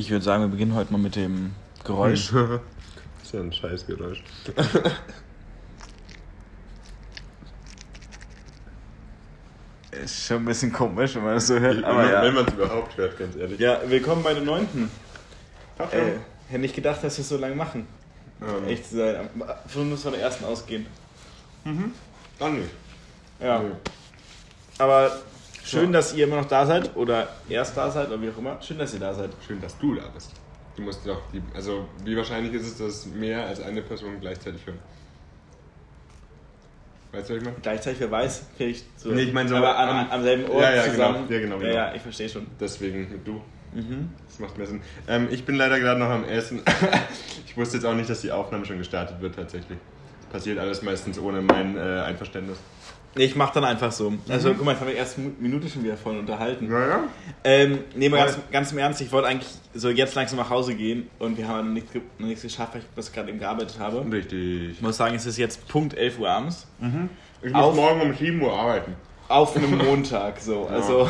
Ich würde sagen, wir beginnen heute mal mit dem Geräusch. das ist ja ein Scheißgeräusch. Ist schon ein bisschen komisch, wenn man das so hört. Wenn Aber man ja. wenn man es überhaupt hört, ganz ehrlich. ja, willkommen bei den neunten. Ach, Äh, hätte nicht gedacht, dass wir es so lange machen. ähm, Echt zu sein. Von uns von der ersten ausgehen. Dann nicht. Ja. Nee. Aber schön, dass ihr immer noch da seid oder erst da seid oder wie auch immer. Schön, dass ihr da seid. Schön, dass du da bist. Du musst doch die. Also, wie wahrscheinlich ist es, dass mehr als eine Person gleichzeitig hören? Weißt du, was ich meine? Gleichzeitig, wer weiß, vielleicht so. Nee, ich meine so aber am, am- am selben Ort Ja, ja, genau. zusammen. Ja, genau, Ja, genau. ja, ich verstehe schon. Deswegen mit du. Mhm. Das macht mehr Sinn. Ähm, ich bin leider gerade noch am Essen. ich wusste jetzt auch nicht, dass die Aufnahme schon gestartet wird, tatsächlich. Das passiert alles meistens ohne mein äh, Einverständnis. Nee, ich mach dann einfach so. Also, Mhm. guck mal, jetzt haben wir erst eine Minute schon wieder voll unterhalten. Naja. Ähm, nee, mal ganz, ganz im Ernst, ich wollte eigentlich so jetzt langsam nach Hause gehen und wir haben noch nichts, noch nichts geschafft, weil ich bis gerade eben gearbeitet habe. Richtig. Ich muss sagen, es ist jetzt Punkt 11 Uhr abends. Ich muss Auf- morgen um 7 Uhr arbeiten. Auf einem Montag, so. Also,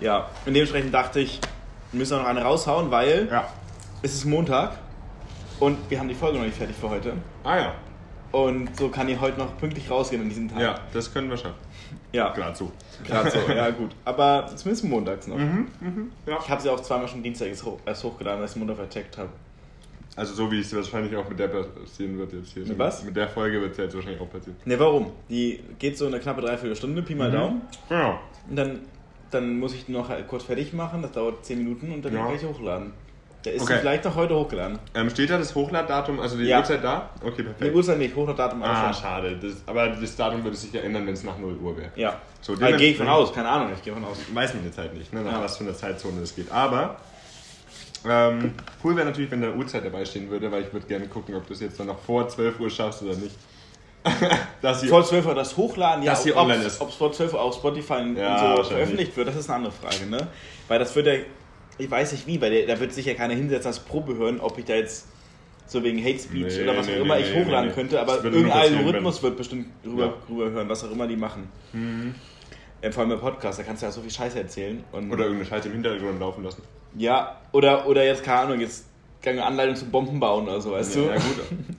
ja. Und dementsprechend dachte ich, wir müssen auch noch eine raushauen, weil Ja. es ist Montag und wir haben die Folge noch nicht fertig für heute. Ah ja. Und so kann die heute noch pünktlich rausgehen an diesem Tag. Ja, das können wir schaffen. Ja, Gerade so. gerade so. Ja, gut. Aber zumindest montags noch. Ja. Ich habe sie auch zweimal schon Dienstag erst hoch- erst hochgeladen, als ich Montag vercheckt habe. Also so wie es wahrscheinlich auch mit der passieren wird jetzt hier. Mit was? Mit der Folge wird es jetzt wahrscheinlich auch passieren. Ne, warum? Die geht so eine knappe Dreiviertelstunde, Pi mal Daumen. Genau. Und dann, dann muss ich die noch halt kurz fertig machen, das dauert 10 Minuten und dann Ja. kann ich hochladen. Da ist Okay. vielleicht noch heute hochgeladen. Ähm, steht da das Hochladdatum, also die Ja. Uhrzeit da? Okay, perfekt. Die Uhrzeit nicht, Hochladdatum auch Ah, schon. schade. Das, aber das Datum würde sich ja ändern, wenn es nach 0 Uhr wäre. Ja. So, da gehe ich von aus, keine Ahnung, ich gehe von aus. Weiß man jetzt halt nicht, ne, nach Ja. was für einer Zeitzone das geht. Aber ähm, cool wäre natürlich, wenn da eine Uhrzeit dabei stehen würde, weil ich würde gerne gucken, ob du es jetzt dann noch vor 12 Uhr schaffst oder nicht. Dass Vor 12 Uhr das Hochladen, ja, Dass sie ob es vor 12 Uhr auf Spotify und Ja, so wahrscheinlich. veröffentlicht wird, das ist eine andere Frage, ne? Weil das wird ja, ich weiß nicht wie, weil der, da wird sich ja keiner hinsetzen als Probe hören, ob ich da jetzt so wegen Hate Speech Nee, oder was nee, auch immer nee, ich hochladen könnte, aber irgendein Algorithmus wird bestimmt rüber, Ja. rüber hören, was auch immer die machen. Äh, vor allem im Podcast, da kannst du ja so viel Scheiße erzählen. Oder irgendeine Scheiße im Hintergrund laufen lassen. ja, oder, oder jetzt, keine Ahnung, jetzt eine Anleitung zum Bomben bauen oder so, weißt ja, du? ja, gut.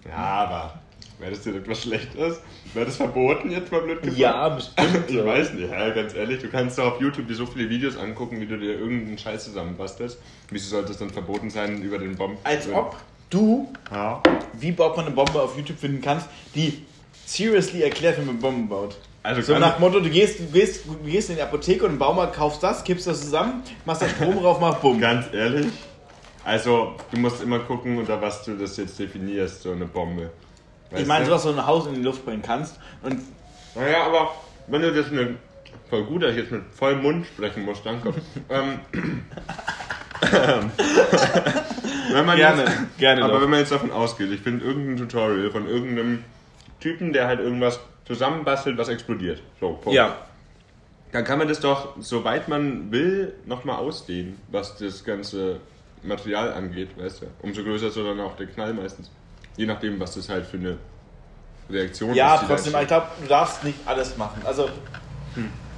Ja, aber wäre das dir etwas Schlechtes? Wäre das verboten jetzt mal blöd gefragt? Ja, bestimmt. Ich weiß nicht, ja, ganz ehrlich, du kannst doch auf YouTube dir so viele Videos angucken, wie du dir irgendeinen Scheiß zusammenbastelst. Wieso sollte es dann verboten sein über den Bomben? Als ob du Ja. wie baut man eine Bombe auf YouTube finden kannst, die seriously erklärt, wie man Bomben baut. Also So nach Motto, du gehst, du, gehst, du gehst in die Apotheke und im Baumarkt kaufst das, kippst das zusammen, machst da Strom drauf, mach Bumm. Ganz ehrlich, also du musst immer gucken, unter was du das jetzt definierst, so eine Bombe. Weißt Ich meine, du? sowas so ein Haus in die Luft bringen kannst und Naja, aber wenn du das mit. Voll gut, dass ich jetzt mit vollem Mund sprechen muss, danke. ähm, wenn man Gerne, jetzt, gerne Aber doch. wenn man jetzt davon ausgeht, ich finde irgendein Tutorial von irgendeinem Typen, der halt irgendwas zusammenbastelt, was explodiert. So, Punkt. ja, Dann kann man das doch, soweit man will, nochmal ausdehnen, was das ganze Material angeht, weißt du. Umso größer ist dann auch der Knall meistens. Je nachdem, was das halt für eine Reaktion ja, ist. da trotzdem, ich glaube, du darfst nicht alles machen. Also,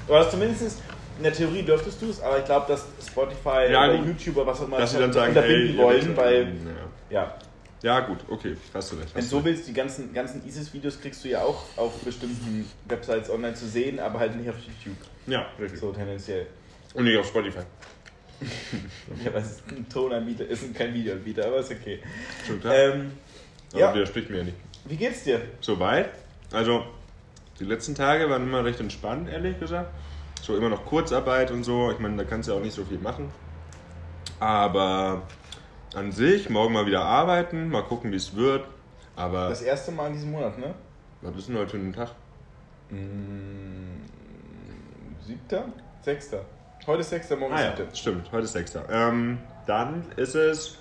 oder zumindest in der Theorie dürftest du es, aber ich glaube, dass Spotify Ja, oder gut. YouTuber, was auch immer, Dass sie dann sagen, unterbinden hey, wollen, weil, Ja. ja, ja, gut, okay, hast du recht. Wenn Hast du du so willst, die ganzen, ganzen ISIS-Videos kriegst du ja auch auf bestimmten Websites online zu sehen, aber halt nicht auf YouTube. Ja, richtig. So tendenziell. Und nicht auf Spotify. Ja, was ist ein Tonanbieter? Ist kein Videoanbieter, aber ist okay. Schon klar. Ähm, Aber ja, widerspricht mir ja nicht. wie geht's dir? Soweit. Also, die letzten Tage waren immer recht entspannt, ehrlich gesagt. So immer noch Kurzarbeit und so. Ich meine, da kannst du ja auch nicht so viel machen. Aber an sich, morgen mal wieder arbeiten, mal gucken, wie es wird. Aber Das erste Mal in diesem Monat, ne? was ist denn heute für ein Tag? Siebter? Sechster. Heute ist Sechster, morgen ist Ah ja, Siebter. stimmt, heute ist 6. Ähm, dann ist es.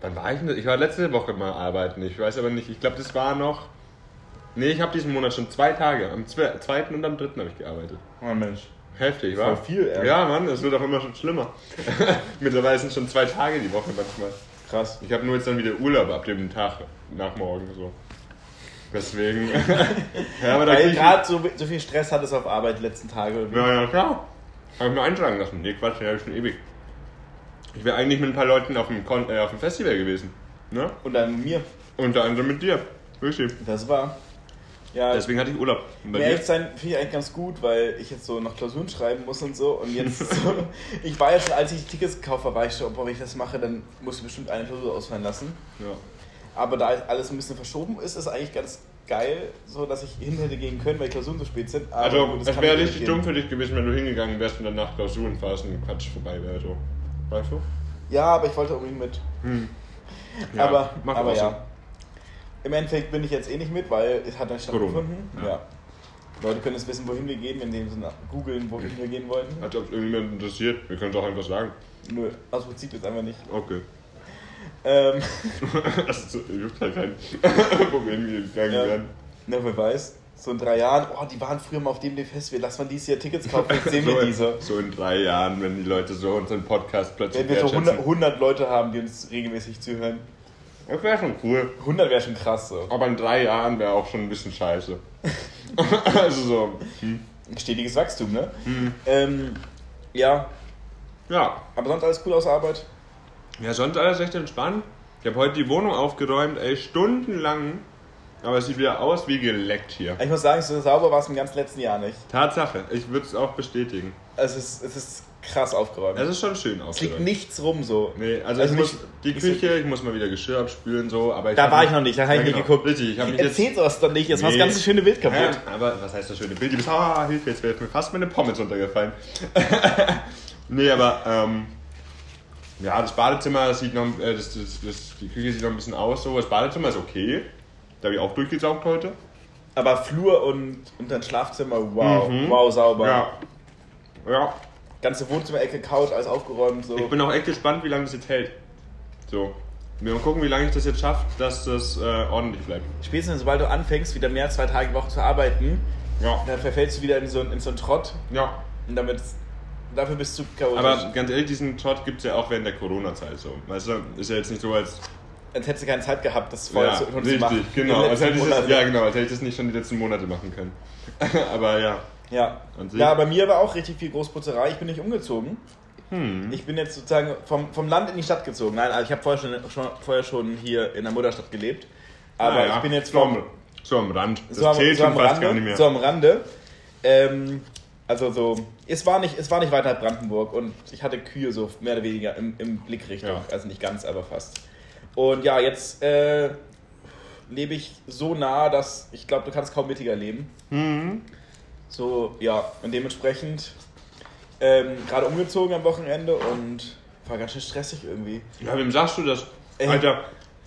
Wann war ich denn? Ich war letzte Woche mal arbeiten. Ich weiß aber nicht. Ich glaube, das war noch. Nee, ich habe diesen Monat schon zwei Tage. Am zwe- zweiten und am dritten habe ich gearbeitet. Oh Mensch. Heftig, wa? Voll viel, ey. Ja, Mann, es wird auch immer schon schlimmer. Mittlerweile sind schon zwei Tage die Woche manchmal. Krass. Ich habe nur jetzt dann wieder Urlaub ab dem Tag nach morgen so. Deswegen. ja, aber da Weil gerade so, so viel Stress hattest auf Arbeit die letzten Tage. Ja, ja, klar. Habe ich mir eintragen lassen. Nee, Quatsch, den habe ich schon ewig. Ich wäre eigentlich mit ein paar Leuten auf dem, Kon äh, auf dem Festival gewesen. Ne? Und dann mit mir. Unter anderem mit dir. Wirklich. Das war. Ja, Deswegen hatte ich Urlaub. Bei ehrlich sein finde ich eigentlich ganz gut, weil ich jetzt so noch Klausuren schreiben muss und so. Und jetzt so, ich war ja schon, als ich Tickets gekauft habe, war ich schon, wenn ich das mache, dann muss ich bestimmt eine Klausur ausfallen lassen. Ja. Aber da alles ein bisschen verschoben ist, ist eigentlich ganz geil, so dass ich hin hätte gehen können, weil die Klausuren so spät sind. Aber Also, gut, das es wäre richtig dumm für dich gewesen, wenn du hingegangen wärst und danach Klausurenphasen und Quatsch vorbei wäre. So. Weißt du? Ja, aber ich wollte unbedingt mit. Ja, aber mach aber so. ja. Im Endeffekt bin ich jetzt eh nicht mit, weil es hat Corona, stattgefunden. ja. Ja. Leute können jetzt wissen, wohin wir gehen, wenn sie so googeln, wohin wir gehen wollten. Ob es irgendjemand interessiert. Wir können es auch einfach sagen. Nö, aus Prinzip jetzt einfach nicht. Okay. Ähm, Das juckt halt keinen, wohin wir gegangen Ja. werden. Na, wer weiß. So in drei Jahren, oh, die waren früher mal auf dem Festival, lass mal dieses Jahr Tickets kaufen, jetzt sehen wir so, diese. in, so in drei Jahren, wenn die Leute so unseren Podcast plötzlich Wenn wir so wertschätzen. 100, 100 Leute haben, die uns regelmäßig zuhören. Das wäre schon cool. 100 wäre schon krass so. Aber in drei Jahren wäre auch schon ein bisschen scheiße. also so. Hm. Stetiges Wachstum, ne? Ähm, ja, Ja. aber sonst alles cool aus der Arbeit. Ja, sonst alles echt entspannt. Ich habe heute die Wohnung aufgeräumt, ey, stundenlang. Aber es sieht wieder aus wie geleckt hier. Ich muss sagen, so sauber war es im ganzen letzten Jahr nicht. Tatsache, ich würde es auch bestätigen. Es ist, es ist krass aufgeräumt. Es ist schon schön es liegt nichts rum so. Nee, also, Also ich muss nicht- die nicht so- Küche, ich muss mal wieder Geschirr abspülen, so, aber ich Da war ich noch nicht, da habe ich Ja, nicht genau. geguckt. Richtig, ich habe mich jetzt. Erzähl sowas doch nicht, jetzt war das Nee. ganze schöne Bild kaputt. Hä? Aber was heißt das schöne Bild? Die bist, ah, Hilfe, jetzt wäre mir fast meine Pommes runtergefallen. nee, aber, ähm, ja, das Badezimmer das sieht noch, äh, das, das, das, die Küche sieht noch ein bisschen aus, so. Das Badezimmer ist okay. Da habe ich auch durchgesaugt heute. Aber Flur und, und dein Schlafzimmer, wow, Mhm. wow, sauber. Ja. Ja. Ganze Wohnzimmer-Ecke, Couch, alles aufgeräumt. So. Ich bin auch echt gespannt, wie lange das jetzt hält. So. Wir mal gucken, wie lange ich das jetzt schaffe, dass das äh, ordentlich bleibt. Spätestens sobald du anfängst, wieder mehr als zwei Tage die Woche zu arbeiten, Ja. dann verfällst du wieder in so, in so einen Trott Ja. und damit, dafür bist du chaotisch. Aber ganz ehrlich, diesen Trott gibt es ja auch während der Corona-Zeit so. Weißt du, ist ja jetzt nicht so, als. Als hättest du keine Zeit gehabt, das vorher Ja, zu, richtig, machen. genau. Als hätte, ich das, ja, genau, als hätte ich das nicht schon die letzten Monate machen können. Aber ja. Ja. Ja, bei mir war auch richtig viel Großputzerei. Ich bin nicht umgezogen. Hm. Ich bin jetzt sozusagen vom, vom Land in die Stadt gezogen. Nein, also ich habe vorher schon, schon, vorher schon hier in der Mutterstadt gelebt. Aber Naja, ich bin jetzt so vom, am, so am Rand. Das so am, zählt so schon fast Rande, gar nicht mehr. So am Rande. Ähm, also so, es war nicht, es war nicht weiter Brandenburg und ich hatte Kühe so mehr oder weniger im, im Blickrichtung. Ja. Also nicht ganz, aber fast. Und ja, jetzt äh, lebe ich so nah, dass ich glaube, du kannst kaum mittiger leben. Mhm. So, ja, und dementsprechend ähm, gerade umgezogen am Wochenende und war ganz schön stressig irgendwie. Ja, wem sagst du das? Ey. Alter,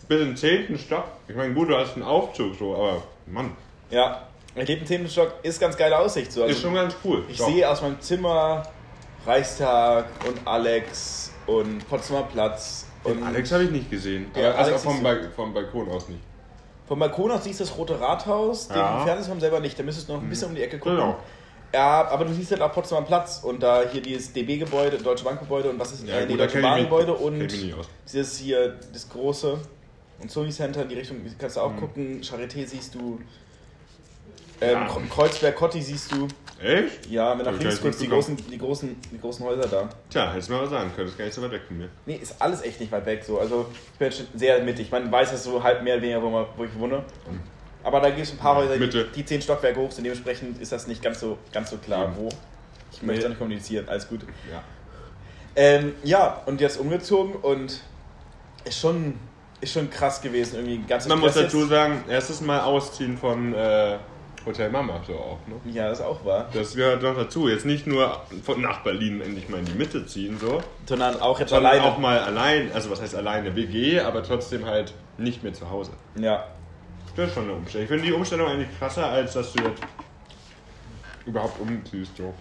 bis im 10. Stock. Ich meine, gut, du hast einen Aufzug so, aber Mann, Ja, ich lebe im Themenstock, ist ganz geile Aussicht. So. Also, ist schon ganz cool. ich Doch. sehe aus meinem Zimmer Reichstag und Alex und Potsdamer Platz. Den Alex habe ich nicht gesehen. Ja, also vom, ba vom Balkon aus nicht. Vom Balkon aus siehst du das Rote Rathaus, Ja. den Fernsehturm selber nicht, da müsstest du noch ein bisschen um die Ecke gucken. Genau. Ja, aber du siehst halt auch Potsdamer Platz und da hier dieses DB-Gebäude, Deutsche Bankgebäude und was ist Ja, äh, gut, Deutsche Bahngebäude und dieses hier, das große und Sony Center in die Richtung kannst du auch Mhm. gucken. Charité siehst du. Ähm, Ja. Kreuzberg Kotti siehst du. Echt? Ja, mit nach links nicht die großen, die, großen, die großen Häuser da. Tja, hättest du mal was sagen können. Das ist gar nicht so weit weg von mir. Nee, ist alles echt nicht weit weg so. Also ich bin jetzt schon sehr mittig. Man weiß es so halb mehr oder weniger, wo, ich wohne. Aber da gibt es ein paar Häuser, die, die zehn Stockwerke hoch sind. Dementsprechend ist das nicht ganz so, ganz so klar, Ja. wo. Ich möchte Nee. auch nicht kommunizieren, alles gut. Ja. Ähm, ja, und jetzt umgezogen und ist schon, ist schon krass gewesen. Irgendwie ganz Man muss dazu sagen, erstes Mal ausziehen von äh, Hotel Mama so auch. Ne? Ja, das auch war. Das gehört noch dazu. Jetzt nicht nur von nach Berlin endlich mal in die Mitte ziehen, so, Sondern auch jetzt sondern alleine. auch mal allein, also was heißt alleine, WG, aber trotzdem halt nicht mehr zu Hause. Ja. Das ist schon eine Umstellung. Ich finde die Umstellung eigentlich krasser, als dass du jetzt überhaupt umziehst. So.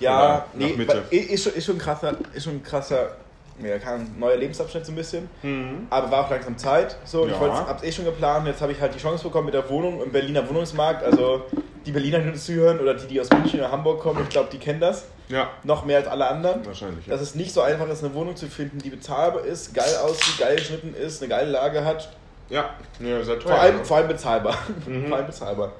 Ja, Oder nee, ist schon, ist schon krasser, ist schon krasser, ja, kein neuer Lebensabschnitt so ein bisschen. Mhm. Aber war auch langsam Zeit. So, ich Ja. wollte, hab's eh schon geplant. Jetzt habe ich halt die Chance bekommen mit der Wohnung im Berliner Wohnungsmarkt. Also die Berliner, die uns zuhören oder die, die aus München oder Hamburg kommen, ich glaube, die kennen das. Ja, Noch mehr als alle anderen. wahrscheinlich. Ja. Dass es nicht so einfach ist, eine Wohnung zu finden, die bezahlbar ist, geil aussieht, geil geschnitten ist, eine geile Lage hat. Ja, ja sehr teuer. Vor allem, ne? vor allem bezahlbar. Mhm. vor allem bezahlbar.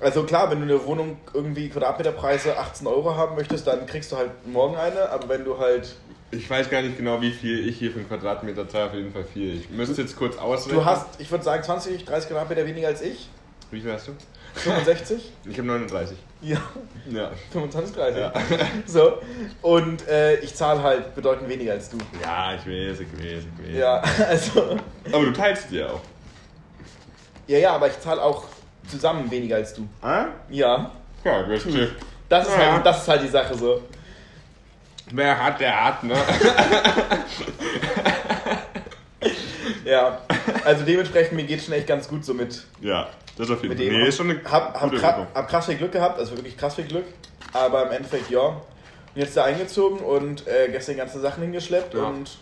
Also klar, wenn du eine Wohnung irgendwie Quadratmeterpreise 18 Euro haben möchtest, dann kriegst du halt morgen eine. Aber wenn du halt Ich weiß gar nicht genau, wie viel ich hier für einen Quadratmeter zahle, auf jeden Fall viel. Ich müsste jetzt kurz ausrechnen. Du hast, ich würde sagen, 20, 30 Quadratmeter weniger als ich. Wie viel hast du? 65? Ich habe 39. Ja, Ja. 25, 30. Ja. So. Und äh, ich zahle halt bedeutend weniger als du. Ja, ich weiß, ich weiß, ich weiß. Ja, also. Aber du teilst dir auch. Ja, ja, aber ich zahle auch zusammen weniger als du. Ah? Ja. Ja, ist, Das ist, Ja. halt, das ist halt die Sache so. Wer hat, der hat, ne? Ja. Also dementsprechend, mir geht schon echt ganz gut so mit, Ja, das auf jeden Fall. dem. Nee, ist schon eine hab, hab, kra hab krass viel Glück gehabt, also wirklich krass viel Glück. Aber im Endeffekt, ja. Bin jetzt da eingezogen und äh, gestern ganze Sachen hingeschleppt Ja. und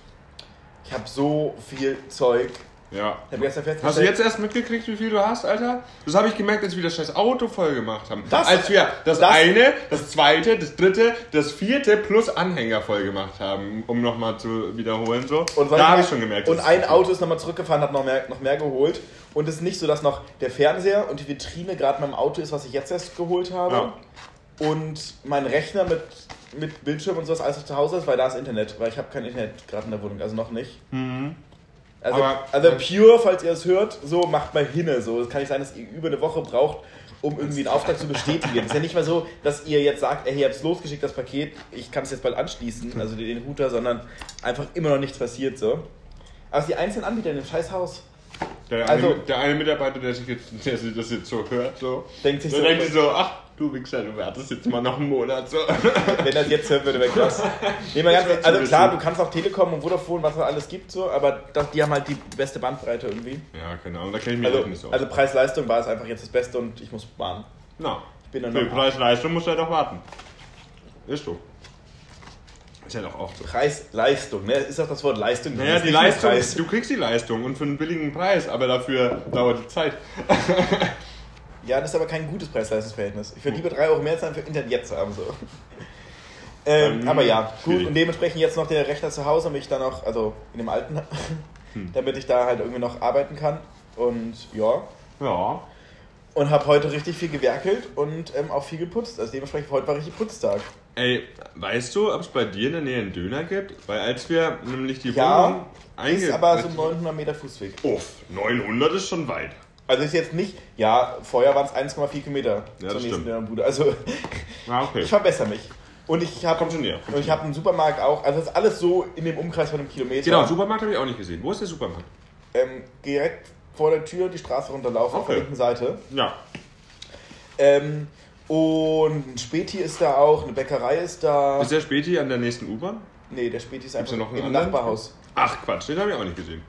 ich habe so viel Zeug. Ja. Ich habe gestern festgestellt. Hast du jetzt erst mitgekriegt, wie viel du hast, Alter? Das habe ich gemerkt, als wir das scheiß Auto voll gemacht haben. Das- als wir das, das- eine, das zweite, das dritte, das vierte plus Anhänger voll gemacht haben, um nochmal zu wiederholen. So. Und da habe ich schon gemerkt. Und ein Auto ist nochmal zurückgefahren, hat noch mehr, noch mehr geholt. Und es ist nicht so, dass noch der Fernseher und die Vitrine gerade beim Auto ist, was ich jetzt erst geholt habe. Ja. Und mein Rechner mit, mit Bildschirm und sowas alles noch zu Hause ist, weil da ist Internet. Weil ich habe kein Internet gerade in der Wohnung, also noch nicht. Also, Aber- also Pure, falls ihr es hört, so macht mal hinne. So, es kann nicht sein, dass ihr über eine Woche braucht, um irgendwie einen Auftrag zu bestätigen. Es ist ja nicht mal so, dass ihr jetzt sagt, ey, ihr habt es losgeschickt, das Paket, ich kann es jetzt bald anschließen, also den Router, sondern einfach immer noch nichts passiert so. Aber die einzelnen Anbieter in dem scheiß Haus Der, Also- eine, der eine Mitarbeiter, der sich jetzt, der sich das jetzt so hört, so, denkt sich so, denkt sich so, ach, du Wichser, du wartest jetzt mal noch einen Monat. So. wenn das jetzt hören würde, wäre krass. Nee, mal ganz, also klar, du kannst auch Telekom und Vodafone, was es alles gibt, so, aber das, die haben halt die beste Bandbreite irgendwie. Ja, keine Ahnung, da kenne ich mich Also, auch nicht so. also Preis-Leistung war es einfach jetzt das Beste und ich muss sparen. Na, Ich bin dann für Preis-Leistung musst du ja doch warten. Ist so. Ist ja doch auch so. Preis-Leistung, ne? Ist auch das Wort Leistung. Naja, ist die Leistung, du kriegst die Leistung und für einen billigen Preis, aber dafür dauert die Zeit. Ja, das ist aber kein gutes Preis-Leistungs-Verhältnis. Ich würde lieber 3 Euro mehr zahlen für Internet jetzt haben. So. Ähm, aber ja, gut. schwierig. Und dementsprechend jetzt noch der Rechner zu Hause, damit ich dann noch, also in dem alten, Hm. damit ich da halt irgendwie noch arbeiten kann. Und ja. Ja. Und habe heute richtig viel gewerkelt und ähm, auch viel geputzt. Also dementsprechend heute war richtig Putztag. Ey, weißt du, ob es bei dir in der Nähe einen Döner gibt? Weil als wir nämlich die Ja, Wohnung Ist einge- aber so 900 Meter Fußweg. Uff, 900 ist schon weit. Also ist jetzt nicht, ja, vorher waren es 1,4 Kilometer Ja, zur das nächsten. Dönerbude. Also Ah, okay. ich verbessere mich. Und ich habe und ich habe einen Supermarkt auch. Also es ist alles so in dem Umkreis von einem Kilometer. Genau, Supermarkt habe ich auch nicht gesehen. Wo ist der Supermarkt? ähm, direkt vor der Tür die Straße runterlaufen auf der Okay. linken Seite. Ja. Ähm, und ein Späti ist da auch, eine Bäckerei ist da. Ist der Späti an der nächsten U-Bahn? nee, der Späti ist Gibt's einfach noch im anderen? Nachbarhaus. Ach Quatsch, den habe ich auch nicht gesehen.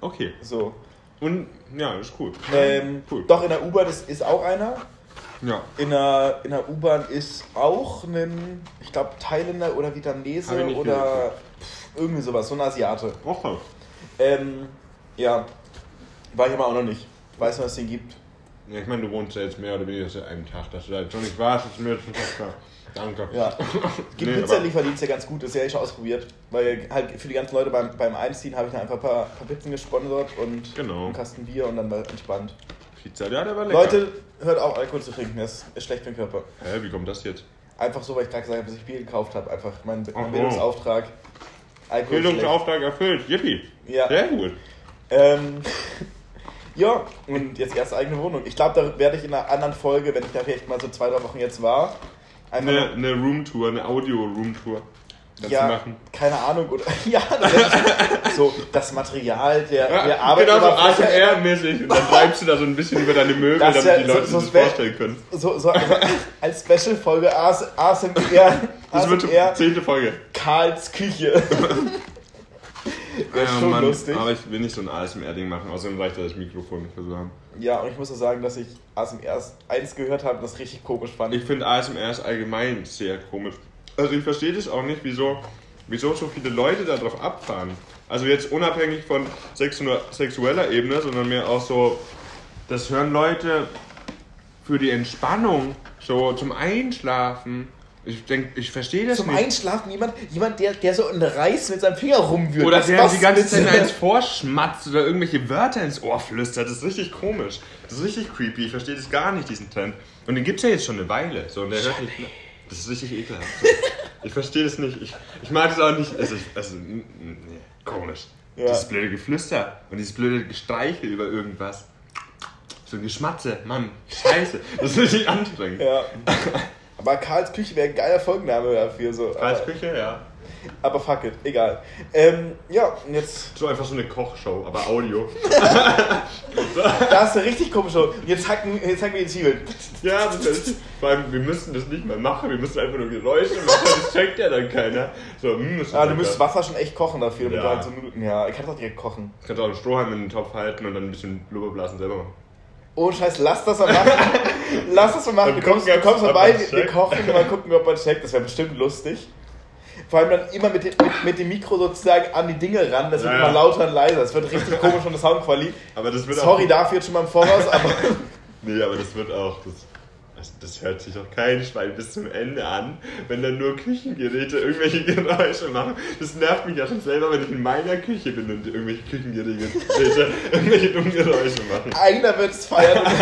Okay. So. Und ja, ist cool. Ähm, cool. Doch, in der U-Bahn ist, ist auch einer. Ja. In der, in der U-Bahn ist auch ein, ich glaube, Thailänder oder Vietnamese oder pff, irgendwie sowas, so ein Asiate. Okay. Ähm, ja, war ich aber auch noch nicht. Weiß nur, dass es den gibt. Ja, ich meine, du wohnst ja jetzt mehr oder weniger seit einem Tag, dass du da jetzt noch nicht warst, ist mir jetzt schon fast klar. Danke. Ja. Es gibt Nee, Pizzalieferdienst, der ganz gut ist, ja ich schon ausprobiert. Weil halt für die ganzen Leute beim, beim Einziehen habe ich dann einfach ein paar, paar Pizzen gesponsert und Genau. einen Kasten Bier und dann war entspannt. Pizza, ja, der war lecker. Leute, hört auf, Alkohol zu trinken, das ist schlecht für den Körper. Hä, wie kommt das jetzt? Einfach so, weil ich gerade gesagt habe, dass ich Bier gekauft habe. Einfach mein, mein. Bildungsauftrag. Alkohol ist schlecht. Bildungsauftrag erfüllt. Yippie. Ja. Sehr gut. Ähm, ja, und jetzt erste eigene Wohnung. Ich glaube, da werde ich in einer anderen Folge, wenn ich da vielleicht mal so zwei, drei Wochen jetzt war, Eine, eine Roomtour, eine Audio-Roomtour. Ja, keine Ahnung, oder ja, das so das Material der, der Ja, Arbeit. genau so ASMR-mäßig. Und dann bleibst du da so ein bisschen über deine Möbel, Das damit wär- die Leute so- so sich das vorstellen können. So, so also als Special-Folge AS, ASMR, Das wird ASMR die zehnte Folge. Karls Küche. Wäre Ja, schon Mann, lustig. Aber ich will nicht so ein ASMR-Ding machen, außerdem reicht das Mikrofon nicht für so haben. Ja, und ich muss auch sagen, dass ich ASMR eins gehört habe, das richtig komisch fand. Ich finde ASMR ist allgemein sehr komisch. Also ich verstehe das auch nicht, wieso, wieso so viele Leute darauf abfahren. Also jetzt unabhängig von sexu sexueller Ebene, sondern mehr auch so, das hören Leute für die Entspannung, so zum Einschlafen. Ich denke, ich verstehe das Zum nicht. Einschlafen jemand, jemand der, der so einen Reis mit seinem Finger rumwühlt. Oder Was- der die ganze? Zeit eins vorschmatzt oder irgendwelche Wörter ins Ohr flüstert. Das ist richtig komisch. Das ist richtig creepy. Ich verstehe das gar nicht, diesen Trend. Und den gibt es ja jetzt schon eine Weile. So, und der hört nicht, das ist richtig ekelhaft. Ich verstehe das nicht. Ich, ich mag es auch nicht. Also, also nee, komisch. Ja. Dieses blöde Geflüster und dieses blöde Gestreichel über irgendwas. So ein Geschmatze, Mann, scheiße. Das ist richtig anstrengend. Ja. Aber Karls Küche wäre ein geiler Folgenname dafür. So. Karls Aber, Küche, ja. aber fuck it, egal. Ähm, ja, und jetzt. So einfach so eine Kochshow, aber Audio. Da hast du richtig komisch. Jetzt hacken, jetzt hacken wir die Zwiebeln. Ja, das ist, vor allem, wir müssen das nicht mal machen, wir müssen einfach nur Geräusche machen, das checkt ja dann keiner. So, hm, ist Ah, du müsstest Wasser schon echt kochen dafür. damit Ja. du halt so Minuten, ja, ich kann auch direkt kochen. Du kannst auch einen Strohhalm in den Topf halten und dann ein bisschen Blubberblasen selber machen. Oh Scheiß, lass das mal machen. lass das mal machen. Du kommst, du kommst vorbei, wir checkt. kochen und mal gucken, ob man checkt. Das wäre bestimmt lustig. Vor allem dann immer mit dem, mit, mit dem Mikro sozusagen an die Dinge ran. Das wird Ja, immer ja. lauter und leiser. Das wird richtig komisch von der Soundqualität. Aber das wird Sorry auch. dafür jetzt schon mal im Voraus, aber Nee, aber das wird auch. Das, das, das hört sich auch kein Schwein bis zum Ende an, wenn dann nur Küchengeräte irgendwelche Geräusche machen. Das nervt mich ja schon selber, wenn ich in meiner Küche bin und irgendwelche Küchengeräte irgendwelche dummen Geräusche machen. einer wird es feiern.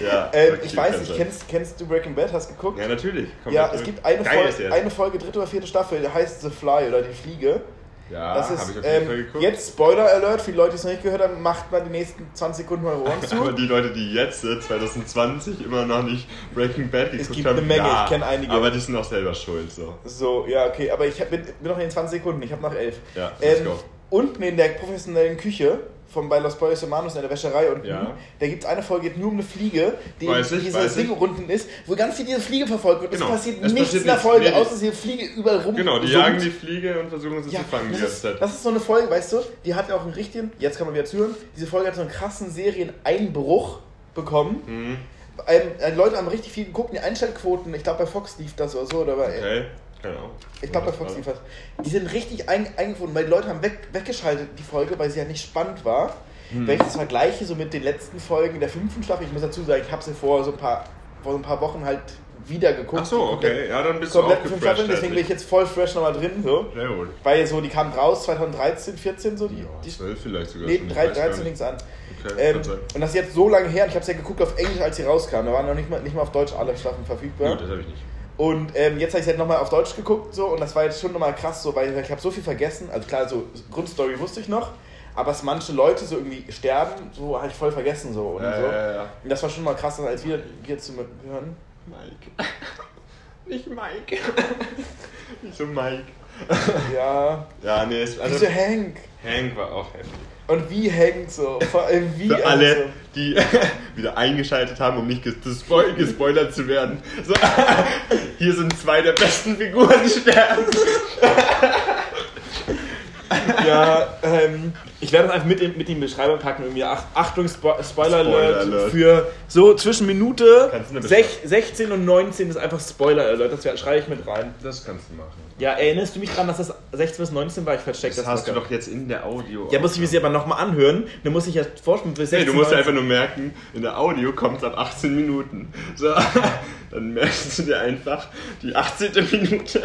Ja, ähm, ich weiß nicht, kennst, kennst du Breaking Bad? Hast du geguckt? Ja, natürlich. Kommt Ja, es gibt eine, Folge, Serie. eine Folge, dritte oder vierte Staffel, die heißt The Fly oder die Fliege. Ja, das ist ich ähm, jetzt Spoiler Alert, für die Leute, die es noch nicht gehört haben, macht mal die nächsten 20 Sekunden eure Ohren zu. Aber die Leute, die jetzt, äh, 2020, immer noch nicht Breaking Bad geguckt gibt haben, eine Menge, ja, ich kenn einige. Aber die sind auch selber schuld, so. So, ja, okay, aber ich hab, bin, bin noch in den 20 Sekunden, ich habe noch 11. Ja, let's Ähm, go. unten in der professionellen Küche von bei Los Pollos Hermanos in der Wäscherei unten, Ja. da gibt es eine Folge, geht nur um eine Fliege, die Weiß in dieser Ding unten ist, wo ganz viel diese Fliege verfolgt wird. Genau. Es passiert Es nichts passiert in der. Folge, Nee, außer dass diese Fliege überall rum Genau, die jagen die Fliege und versuchen sie Ja, zu fangen die das ist, das ist so eine Folge, weißt du, die hat ja auch einen richtigen, jetzt kann man wieder zuhören, diese Folge hat so einen krassen Serieneinbruch bekommen. Mhm. Ähm, äh, Leute haben richtig viel geguckt, die Einschaltquoten, ich glaube bei Fox lief das oder so, oder bei, Okay, Ahnung. ich glaube bei Fox das. Die sind richtig ein, eingefunden, weil die Leute haben weg, weggeschaltet, die Folge, weil sie ja nicht spannend war. Hm. Wenn ich das vergleiche so mit den letzten Folgen der fünften Staffel, ich muss dazu sagen, ich habe sie vor so ein paar, vor so ein paar Wochen halt wieder geguckt. Ach so, okay, ja, dann bist du auch gefresht. Staffeln, deswegen bin ich jetzt voll fresh nochmal drin, so. Sehr gut. Weil so, die kamen raus 2013, 14 so, die, Ja, die 12 vielleicht sogar Nee, schon. ich 3, weiß gar 13 nicht. fing's an. Okay, Ähm, und das ist jetzt so lange her, und ich habe es ja geguckt auf Englisch, als sie rauskam. Da waren noch nicht mal, nicht mal auf Deutsch alle Staffeln verfügbar. Gut, das habe ich nicht. Und ähm, jetzt habe ich es halt nochmal auf Deutsch geguckt, so, und das war jetzt schon nochmal krass, so, weil ich habe so viel vergessen. Also klar, so Grundstory wusste ich noch, aber dass manche Leute so irgendwie sterben, so habe ich voll vergessen, so. Und, Ja, so. ja, ja. und das war schon mal krass, als wir hier zu hören. Mike. Nicht Mike. Nicht so Mike. Ja, Ja, nee, es, also wieso Hank? Hank war auch heftig. Und wie Hank so? Vor allem wie Für also alle, so. die wieder eingeschaltet haben, um nicht gespo gespoilert zu werden. So, hier sind zwei der besten Figuren sterben. Ja, ähm, ich werde das einfach mit, mit in die Beschreibung packen. Irgendwie Ach, Achtung, Spo Spoiler, Alert, Alert. für so zwischen Minute Kannst du eine sech, 16 und 19 ist einfach Spoiler Alert. Das schreibe ich mit rein. Das kannst du machen. Ja, erinnerst du mich dran, dass das 16 bis 19 war? Ich versteck Das das, hast du doch jetzt in der Audio. Ja, muss ich mir sie aber nochmal anhören. Dann muss ich ja vorstellen, bis Nee, 16 du musst dir 19. einfach nur merken, in der Audio kommt es ab 18 Minuten. So, dann merkst du dir einfach die 18. Minute.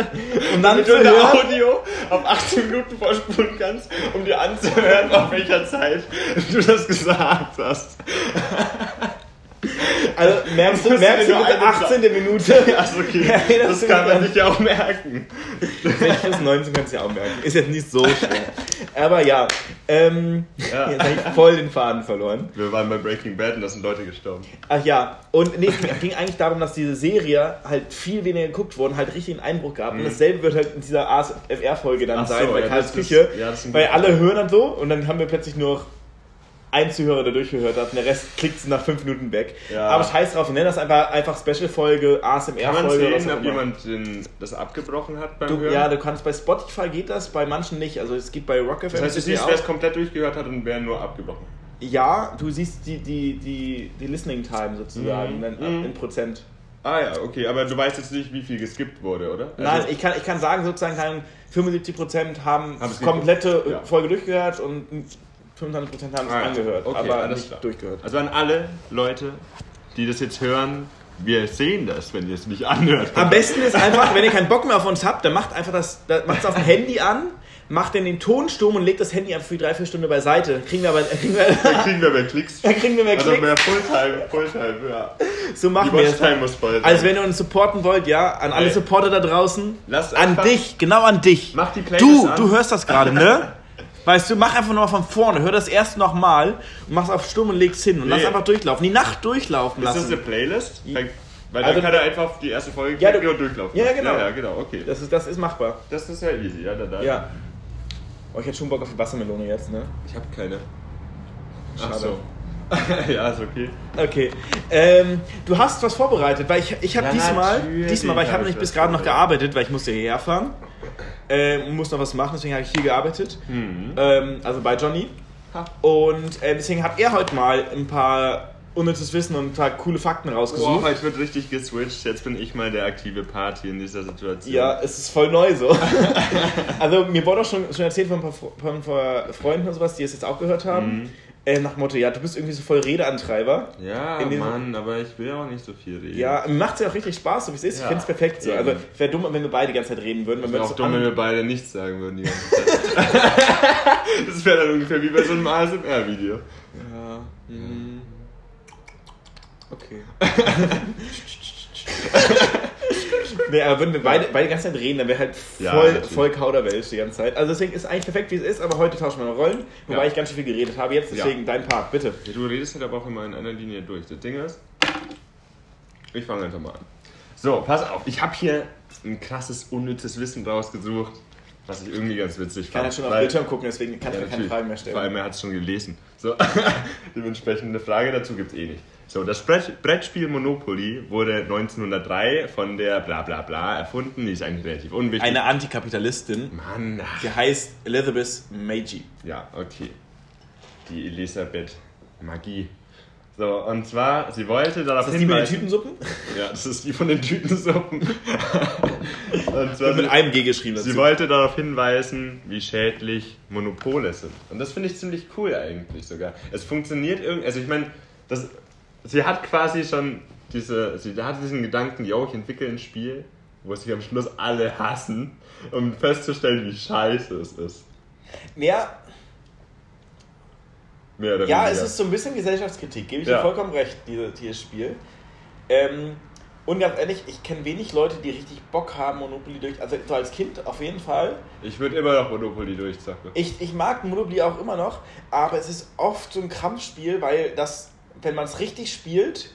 Und dann du in der Audio auf 18 Minuten vorspulen kannst, um dir anzuhören, auf welcher Zeit du das gesagt hast. Also merkst du, merkst du mit der eine 18. Minute? Achso, okay. Ja, das das sind kann man sich ja auch merken. 16 bis 19 kannst du ja auch merken. Ist jetzt nicht so schwer. Aber ja, ähm, Ja. jetzt habe ich voll den Faden verloren. Wir waren bei Breaking Bad und da sind Leute gestorben. Ach ja, und nee, es ging eigentlich darum, dass diese Serie halt viel weniger geguckt wurde, halt richtig einen Einbruch gab. Und dasselbe wird halt in dieser ASFR-Folge dann Mhm. Ach so, sein, bei ja, Karls das ist- Küche. ja, das weil alle hören dann so und dann haben wir plötzlich nur noch ein Zuhörer, der durchgehört hat und der Rest klickt nach fünf Minuten weg. Ja. Aber scheiß drauf, wir nennen das einfach, einfach Special-Folge, Kann man ASMR-Folge sehen, ob jemand den, das abgebrochen hat beim Du, Hören? ja, du kannst bei Spotify geht das, bei manchen nicht. Also es geht bei Rock FM. das heißt, du siehst wer es komplett durchgehört hat und wer nur abgebrochen. Ja, du siehst die, die, die, die Listening Time sozusagen Mhm. in, Mhm. in Prozent. Ah ja, okay, aber du weißt jetzt nicht, wie viel geskippt wurde, oder? Nein, Also- ich kann, ich kann sagen, sozusagen, keine Ahnung, 75% haben Haben komplette Ja. Folge durchgehört und 25% haben es Ah angehört, Okay, aber nicht klar. durchgehört. Also an alle Leute, die das jetzt hören, wir sehen das, wenn ihr es nicht anhört. Am besten ist einfach, wenn ihr keinen Bock mehr auf uns habt, dann macht einfach das, macht es auf dem Handy an, macht dann den Ton stumm und legt das Handy einfach für drei, vier Stunden beiseite. Kriegen wir aber, kriegen wir, Dann kriegen wir mehr Klicks. dann kriegen wir mehr Also Klicks. mehr Fulltime, Fulltime, ja. So Die machen wir es. Also wenn ihr uns supporten wollt, ja, an alle. Supporter da draußen, Lasst an dich, genau an dich. Mach die Playlist Du, an. du hörst das gerade, ne? Weißt du, mach einfach nochmal von vorne, hör das erst nochmal und mach's auf stumm und leg's hin und lass Nee. einfach durchlaufen. Die Nacht durchlaufen Ist das lassen. eine Playlist? Weil dann Also- kann er einfach auf die erste Folge Ja, du- und durchlaufen. Ja, genau. Ja, ja, genau, okay. Das ist, das ist machbar. Das ist ja easy, ja, da, da. Ja. Oh, ich hätte schon Bock auf die Wassermelone jetzt, ne? Ich habe keine. Ach Schade. so. ja, ist okay. Okay. Ähm, du hast was vorbereitet, weil ich, ich habe Ja, diesmal, diesmal, weil ich hab habe ich nicht bis gerade noch gearbeitet, weil ich musste hierher fahren. Ähm, muss noch was machen, deswegen habe ich hier gearbeitet. Mhm. Ähm, also bei Johnny. Ha. Und äh, deswegen hat er heute mal ein paar unnützes Wissen und ein paar coole Fakten rausgesucht. heute wird richtig geswitcht. Jetzt bin ich mal der aktive Party in dieser Situation. Ja, es ist voll neu so. also mir wurde auch schon, schon erzählt von ein paar, von ein paar Freunden und sowas, die es jetzt auch gehört haben. Mhm. Äh, nach Motto, ja, du bist irgendwie so voll Redeantreiber. Ja, Mann, aber ich will auch nicht so viel reden. Ja, mir macht es ja auch richtig Spaß, so wie es ist. Ich Ja. finde es perfekt so. Eben. Also es wäre dumm, wenn wir beide die ganze Zeit reden würden. Wir Wäre auch das dumm, wenn wir beide nichts sagen würden die ganze Zeit. das wäre dann ungefähr wie bei so einem ASMR-Video. Ja. hm. Okay. nee, aber wenn wir beide, beide die ganze Zeit reden, dann wäre halt Ja, voll, natürlich. voll Kauderwelsch die ganze Zeit. Also deswegen ist eigentlich perfekt, wie es ist, aber heute tauschen wir noch Rollen, wobei Ja. ich ganz schön viel geredet habe. Jetzt deswegen Ja. dein Part, bitte. Ja, du redest halt aber auch immer in einer Linie durch. Das Ding ist, ich fange einfach mal an. So, pass auf, ich habe hier ein krasses, unnützes Wissen rausgesucht, was ich irgendwie ganz witzig Ich kann fand. halt schon auf weil- Bildschirm gucken, deswegen kann Ja, ich mir keine. Fragen mehr Vor allem, stellen. er hat es schon gelesen. So, dementsprechend eine Frage dazu gibt es eh nicht. So, das Brett, Brettspiel Monopoly wurde 1903 von der bla bla bla erfunden. Die ist eigentlich relativ unwichtig. Eine Antikapitalistin, Mann, ach, die heißt Elizabeth Meiji. ja, okay. Die Elisabeth Magie. So, und zwar, sie wollte darauf Ist das die mit den hinweisen... Tütensuppen? Ja, das ist die von den Tütensuppen. und zwar, mit einem G geschrieben dazu. sie wollte darauf hinweisen, wie schädlich Monopole sind. Und das finde ich ziemlich cool eigentlich sogar. Es funktioniert irgendwie, also ich meine, das, sie hat quasi schon diese, sie hat diesen Gedanken, yo, ich entwickle ein Spiel, wo sich am Schluss alle hassen, um festzustellen, wie scheiße es ist. Ja, Mehr oder Ja, weniger. es ist so ein bisschen Gesellschaftskritik, gebe ich Ja. dir vollkommen recht, diese, dieses Spiel. Ähm, und ganz ehrlich, ich kenne wenig Leute, die richtig Bock haben, Monopoly durch. Also so als Kind auf jeden Fall. Ich würde immer noch Monopoly durchzocken. Ich, ich mag Monopoly auch immer noch, aber es ist oft so ein Krampfspiel, weil das, wenn man es richtig spielt,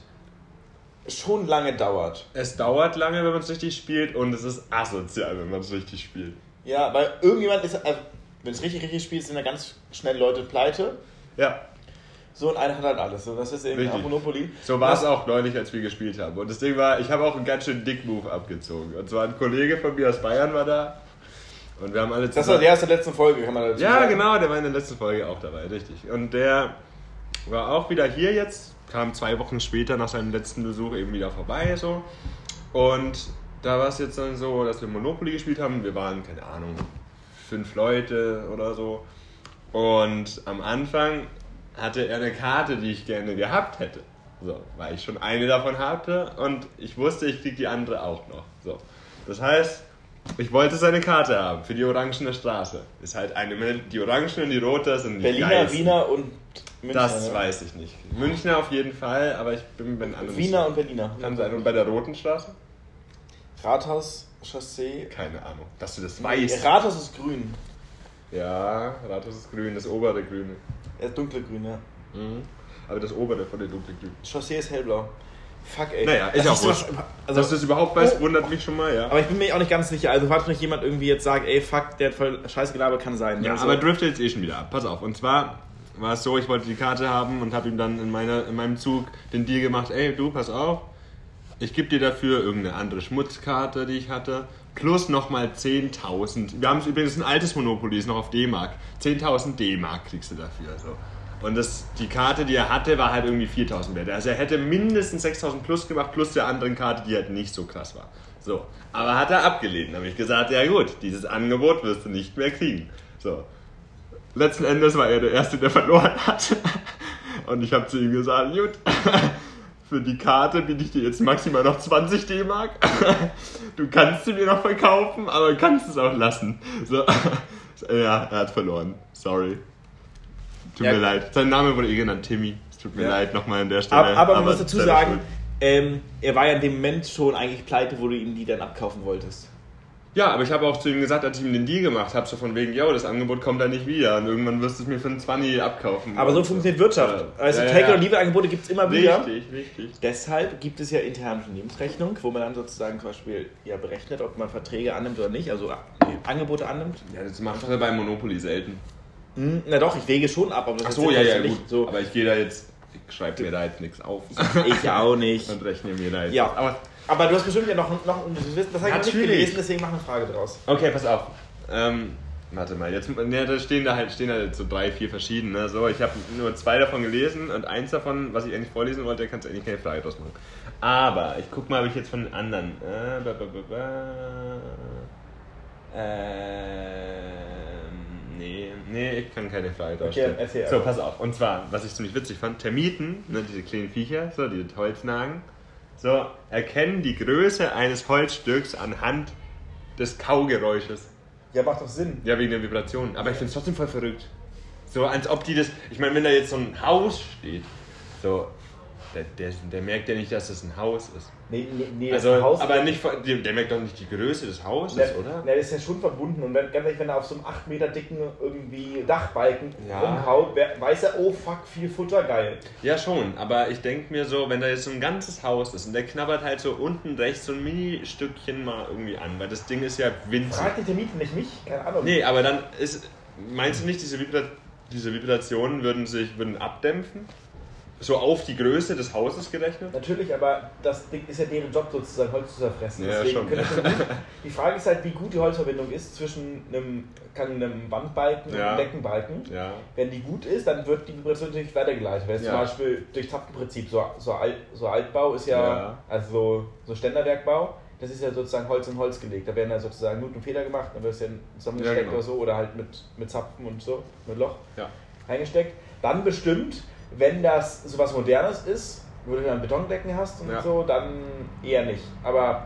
schon lange dauert. Es dauert lange, wenn man es richtig spielt und es ist asozial, wenn man es richtig spielt. Ja, weil irgendjemand ist, also, wenn es richtig, richtig spielt, sind da ganz schnell Leute pleite. Ja, So und einer hat halt alles. So, das ist eben Richtig. Monopoly. so war es auch neulich, als wir gespielt haben. Und das Ding war, ich habe auch einen ganz schön Dick-Move abgezogen. Und zwar ein Kollege von mir aus Bayern war da. Und wir haben alle Das war der aus der letzten Folge, kann man dazu Ja, sagen. genau, der war in der letzten Folge auch dabei, richtig. Und der war auch wieder hier jetzt, kam zwei Wochen später nach seinem letzten Besuch eben wieder vorbei, so. Und da war es jetzt dann so, dass wir Monopoly gespielt haben. Wir waren, keine Ahnung, fünf Leute oder so. Und am Anfang hatte er eine Karte, die ich gerne gehabt hätte. So, weil ich schon eine davon hatte und ich wusste, ich krieg die andere auch noch. So. Das heißt, ich wollte seine Karte haben für die orangene Straße. Ist halt eine, die orange und die rote sind die Berliner, geilsten. Wiener und Münchner. Das ne? weiß ich nicht. Münchner auf jeden Fall, aber ich bin bei anderen Wiener und Berliner. Kann sein. Und bei der roten Straße? Rathaus, Chaussee. Keine Ahnung. Dass du das weißt. Rathaus ist grün. Ja, Rathaus ist grün, das obere grüne. Er ist dunkle grün, ja. Mhm. Aber das obere von den dunkelgrün. Chaussee ist hellblau. Fuck, ey. Naja, ist auch so wurscht. was- Also, Dass du es überhaupt weißt, Oh. wundert mich schon mal, ja. aber ich bin mir auch nicht ganz sicher. Also, falls nicht jemand irgendwie jetzt sagt, ey, fuck, der hat voll scheiße gelabert, kann sein. Ja, Also, aber driftet jetzt eh schon wieder ab. Pass auf. Und zwar war es so, ich wollte die Karte haben und habe ihm dann in, meiner, in meinem Zug den Deal gemacht, ey, du, pass auf, ich gebe dir dafür irgendeine andere Schmutzkarte, die ich hatte, plus nochmal 10.000. Wir haben übrigens ein altes Monopoly, ist noch auf D-Mark. 10.000 D-Mark kriegst du dafür. So. Und das, die Karte, die er hatte, war halt irgendwie 4.000 wert. Also er hätte mindestens 6.000 plus gemacht, plus der anderen Karte, die halt nicht so krass war. So. Aber hat er abgelehnt. Habe ich gesagt, ja gut, dieses Angebot wirst du nicht mehr kriegen. So. Letzten Endes war er der Erste, der verloren hat. Und ich habe zu ihm gesagt, gut, für die Karte biete ich dir jetzt maximal noch 20 D-Mark. Du kannst sie mir noch verkaufen, aber kannst es auch lassen. So, Ja, er hat verloren. Sorry. Tut Ja. mir leid. Sein Name wurde eh genannt, Timmy. Es tut mir Ja. leid nochmal an der Stelle. Aber, aber man muss dazu sagen, ähm, er war ja in dem Moment schon eigentlich pleite, wo du ihm die dann abkaufen wolltest. Ja, aber ich habe auch zu ihm gesagt, als ich ihm den Deal gemacht habe, so von wegen, yo, das Angebot kommt da nicht wieder und irgendwann wirst du es mir für einen 20 abkaufen. Aber so funktioniert Wirtschaft. Ja. Also Ja, Take- ja. und Lieferangebote gibt es immer wieder. Richtig, richtig. Deshalb gibt es ja interne Unternehmensrechnung, wo man dann sozusagen zum Beispiel ja berechnet, ob man Verträge annimmt oder nicht, also nee, Angebote annimmt. Ja, das macht er bei Monopoly selten. Hm, na doch, ich wege schon ab, aber das Ach ist so, jetzt ja, ja, nicht gut. so. Aber ich gehe da jetzt, ich schreibe mir da jetzt nichts auf. Ich auch nicht. Und rechne mir da jetzt. Ja. Aber Aber du hast bestimmt ja noch, noch das habe ich nicht gelesen, deswegen mach eine Frage draus. Okay, pass auf. Ähm, warte mal, jetzt ne, da stehen da halt stehen da halt so drei, vier verschiedene. So, ich habe nur zwei davon gelesen und eins davon, was ich eigentlich vorlesen wollte, kannst du eigentlich keine Frage draus machen. Aber ich guck mal, ob ich jetzt von den anderen. Äh, ba, ba, ba, ba. Nee, nee, ich kann keine Frage draus Okay, erzähl So, pass auf. Und zwar, was ich ziemlich witzig fand, Termiten, ne, diese kleinen Viecher, so, die Holznagen, so, erkennen die Größe eines Holzstücks anhand des Kaugeräusches. Ja, macht doch Sinn. Ja, wegen der Vibration. Aber ich finde es trotzdem voll verrückt. So, als ob die das. Ich meine, wenn da jetzt so ein Haus steht, so. Der, der, der merkt ja nicht, dass das ein Haus ist. Nee, nee, nee das Also, Haus aber nicht, der, der merkt doch nicht die Größe des Hauses, Der, oder? der ist ja schon verbunden und wenn, ganz ehrlich, wenn er auf so einem 8 Meter dicken irgendwie Dachbalken Ja. rumhaut, weiß er, oh fuck, viel Futter, geil. Ja, schon. Aber ich denke mir so, wenn da jetzt so ein ganzes Haus ist und der knabbert halt so unten rechts so ein Mini-Stückchen mal irgendwie an, weil das Ding ist ja winzig. Frag die Termite nicht mich, keine Ahnung. Nee, aber dann ist. Meinst du nicht, diese, Vibra diese Vibrationen würden sich würden abdämpfen? So auf die Größe des Hauses gerechnet? Natürlich, aber das Ding ist ja deren Job sozusagen, Holz zu zerfressen. Ja, Deswegen schon. gut, die Frage ist halt, wie gut die Holzverbindung ist zwischen einem, kann einem Wandbalken und Ja. einem Deckenbalken. Ja. Wenn die gut ist, dann wird die Vibration natürlich weitergeleitet. Wenn es Ja. zum Beispiel durch Zapfenprinzip, so, so, Alt, so Altbau ist ja, Ja. also so, so Ständerwerkbau, das ist ja sozusagen Holz in Holz gelegt. Da werden ja sozusagen Nut und Feder gemacht, dann wird es ja zusammengesteckt Ja, genau. oder so, oder halt mit, mit Zapfen und so, mit Loch Ja. reingesteckt. Dann bestimmt, wenn das sowas Modernes ist, wo du dann Betondecken hast und Ja. so, dann eher nicht. Aber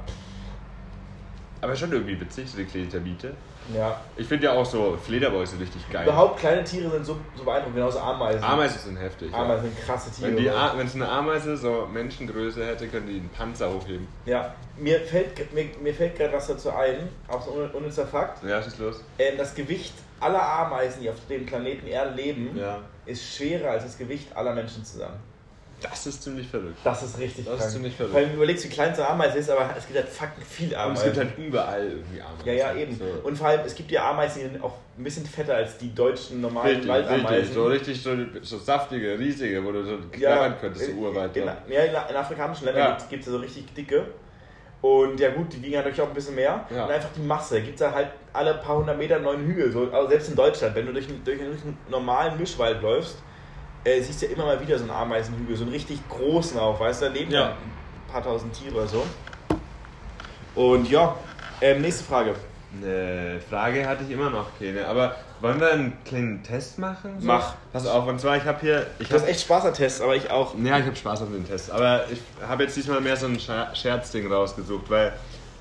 Aber schon irgendwie witzig, so die kleine Termite. ja, Ich finde ja auch so Fledermäuse richtig geil. überhaupt kleine Tiere sind so, so beeindruckend, genauso Ameisen. Ameisen sind heftig. ja. Ameisen sind krasse Tiere. Wenn, es eine Ameise so Menschengröße hätte, könnte die einen Panzer hochheben. Ja, mir fällt, mir, mir fällt gerade was dazu ein, auch so un- unnützer Fakt. Ja, schieß los. Ähm, das Gewicht aller Ameisen, die auf dem Planeten Erde leben, Ja. Ist schwerer als das Gewicht aller Menschen zusammen. Das ist ziemlich verrückt. Das ist richtig Das ist krank. ziemlich verrückt. Vor allem überlegst, wie klein so eine Ameise ist, aber es gibt halt fucking viel Und es Ameisen. gibt halt überall irgendwie Ameisen. ja, ja, eben. So. Und vor allem, es gibt ja Ameisen, die sind auch ein bisschen fetter als die deutschen normalen Richtig, richtig, Waldameisen. so richtig so, so saftige, riesige, wo du so knabbern könntest, so urweit. In, Ja. ja, in, afrikanischen Ländern Ja. gibt es ja so richtig dicke. Und ja gut, die wiegen natürlich auch ein bisschen mehr. Ja. Und einfach die Masse. Gibt es da halt alle paar hundert Meter einen neuen Hügel. So, also selbst in Deutschland, wenn du durch, einen- durch einen normalen Mischwald läufst, äh, siehst du ja immer mal wieder so einen Ameisenhügel. So einen richtig großen auch, weißt du? Da leben Ja. ja ein paar tausend Tiere oder so. Und ja, ähm, nächste Frage. Eine Frage hatte ich immer noch keine, aber wollen wir einen kleinen Test machen? So? Mach. Pass auf, und zwar, ich habe hier. Ich Du hast hab, echt Spaß an Tests, aber ich auch. ja, ich habe Spaß an den Test, aber ich habe jetzt diesmal mehr so ein Scher- Scherzding rausgesucht, weil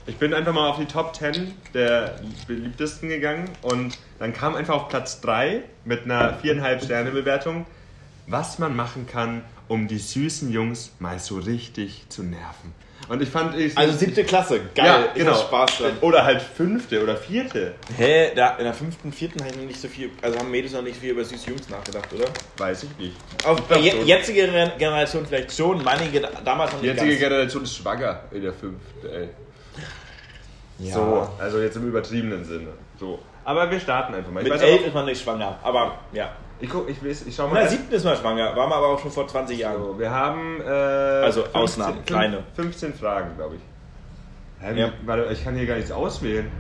ich bin einfach mal auf die Top 10 der beliebtesten gegangen und dann kam einfach auf Platz 3 mit einer 4,5 Sterne Bewertung, was man machen kann, um die süßen Jungs mal so richtig zu nerven. Und ich fand ich Also siebte Klasse, geil. ja, genau. Spaß dran. Oder halt fünfte oder vierte. Hä? Da, in der fünften, vierten habe ich noch nicht so viel, also haben Mädels noch nicht viel über süße Jungs nachgedacht, oder? Weiß ich nicht. Auf glaub je, jetzige Gen- Generation vielleicht schon, meine damals noch Die nicht jetzige ganz. Generation ist schwanger in der fünften. Ey. Ja. So, also jetzt im übertriebenen Sinne. So. Aber wir starten einfach mal. Ich Mit elf ist man nicht schwanger, aber ja. Ich, guck, ich, weiß, ich schau mal. der siebten ist man schwanger, war man aber auch schon vor 20 Jahren. So, wir haben. Äh, also Ausnahmen, kleine. 15 Fragen, glaube ich. Hä, Ja. Warte, ich kann hier gar nichts auswählen.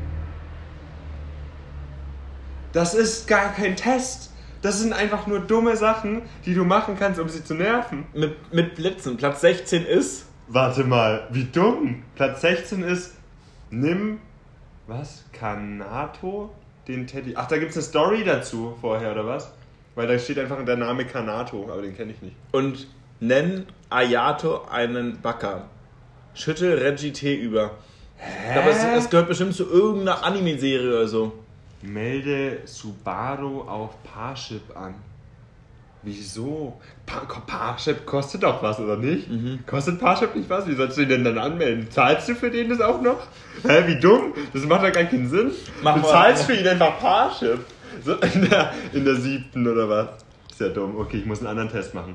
Das ist gar kein Test. Das sind einfach nur dumme Sachen, die du machen kannst, um sie zu nerven. Mit, mit Blitzen. Platz 16 ist. Warte mal, wie dumm. Platz 16 ist, nimm, was, Kanato, den Teddy. Ach, da gibt es eine Story dazu vorher, oder was? Weil da steht einfach der Name Kanato, aber den kenne ich nicht. Und nenn Ayato einen Backer. Schüttel Reggie Tee über. Aber es, es gehört bestimmt zu irgendeiner Anime-Serie oder so. Melde Subaru auf Parship an. Wieso? Pa Parship kostet doch was, oder nicht? Kostet Parship nicht was? Wie sollst du ihn denn dann anmelden? Zahlst du für den das auch noch? Hä, wie dumm? Das macht doch gar keinen Sinn. Mach du zahlst für ihn einfach Parship. So in der, in der siebten oder was? Ist ja dumm. Okay, ich muss einen anderen Test machen.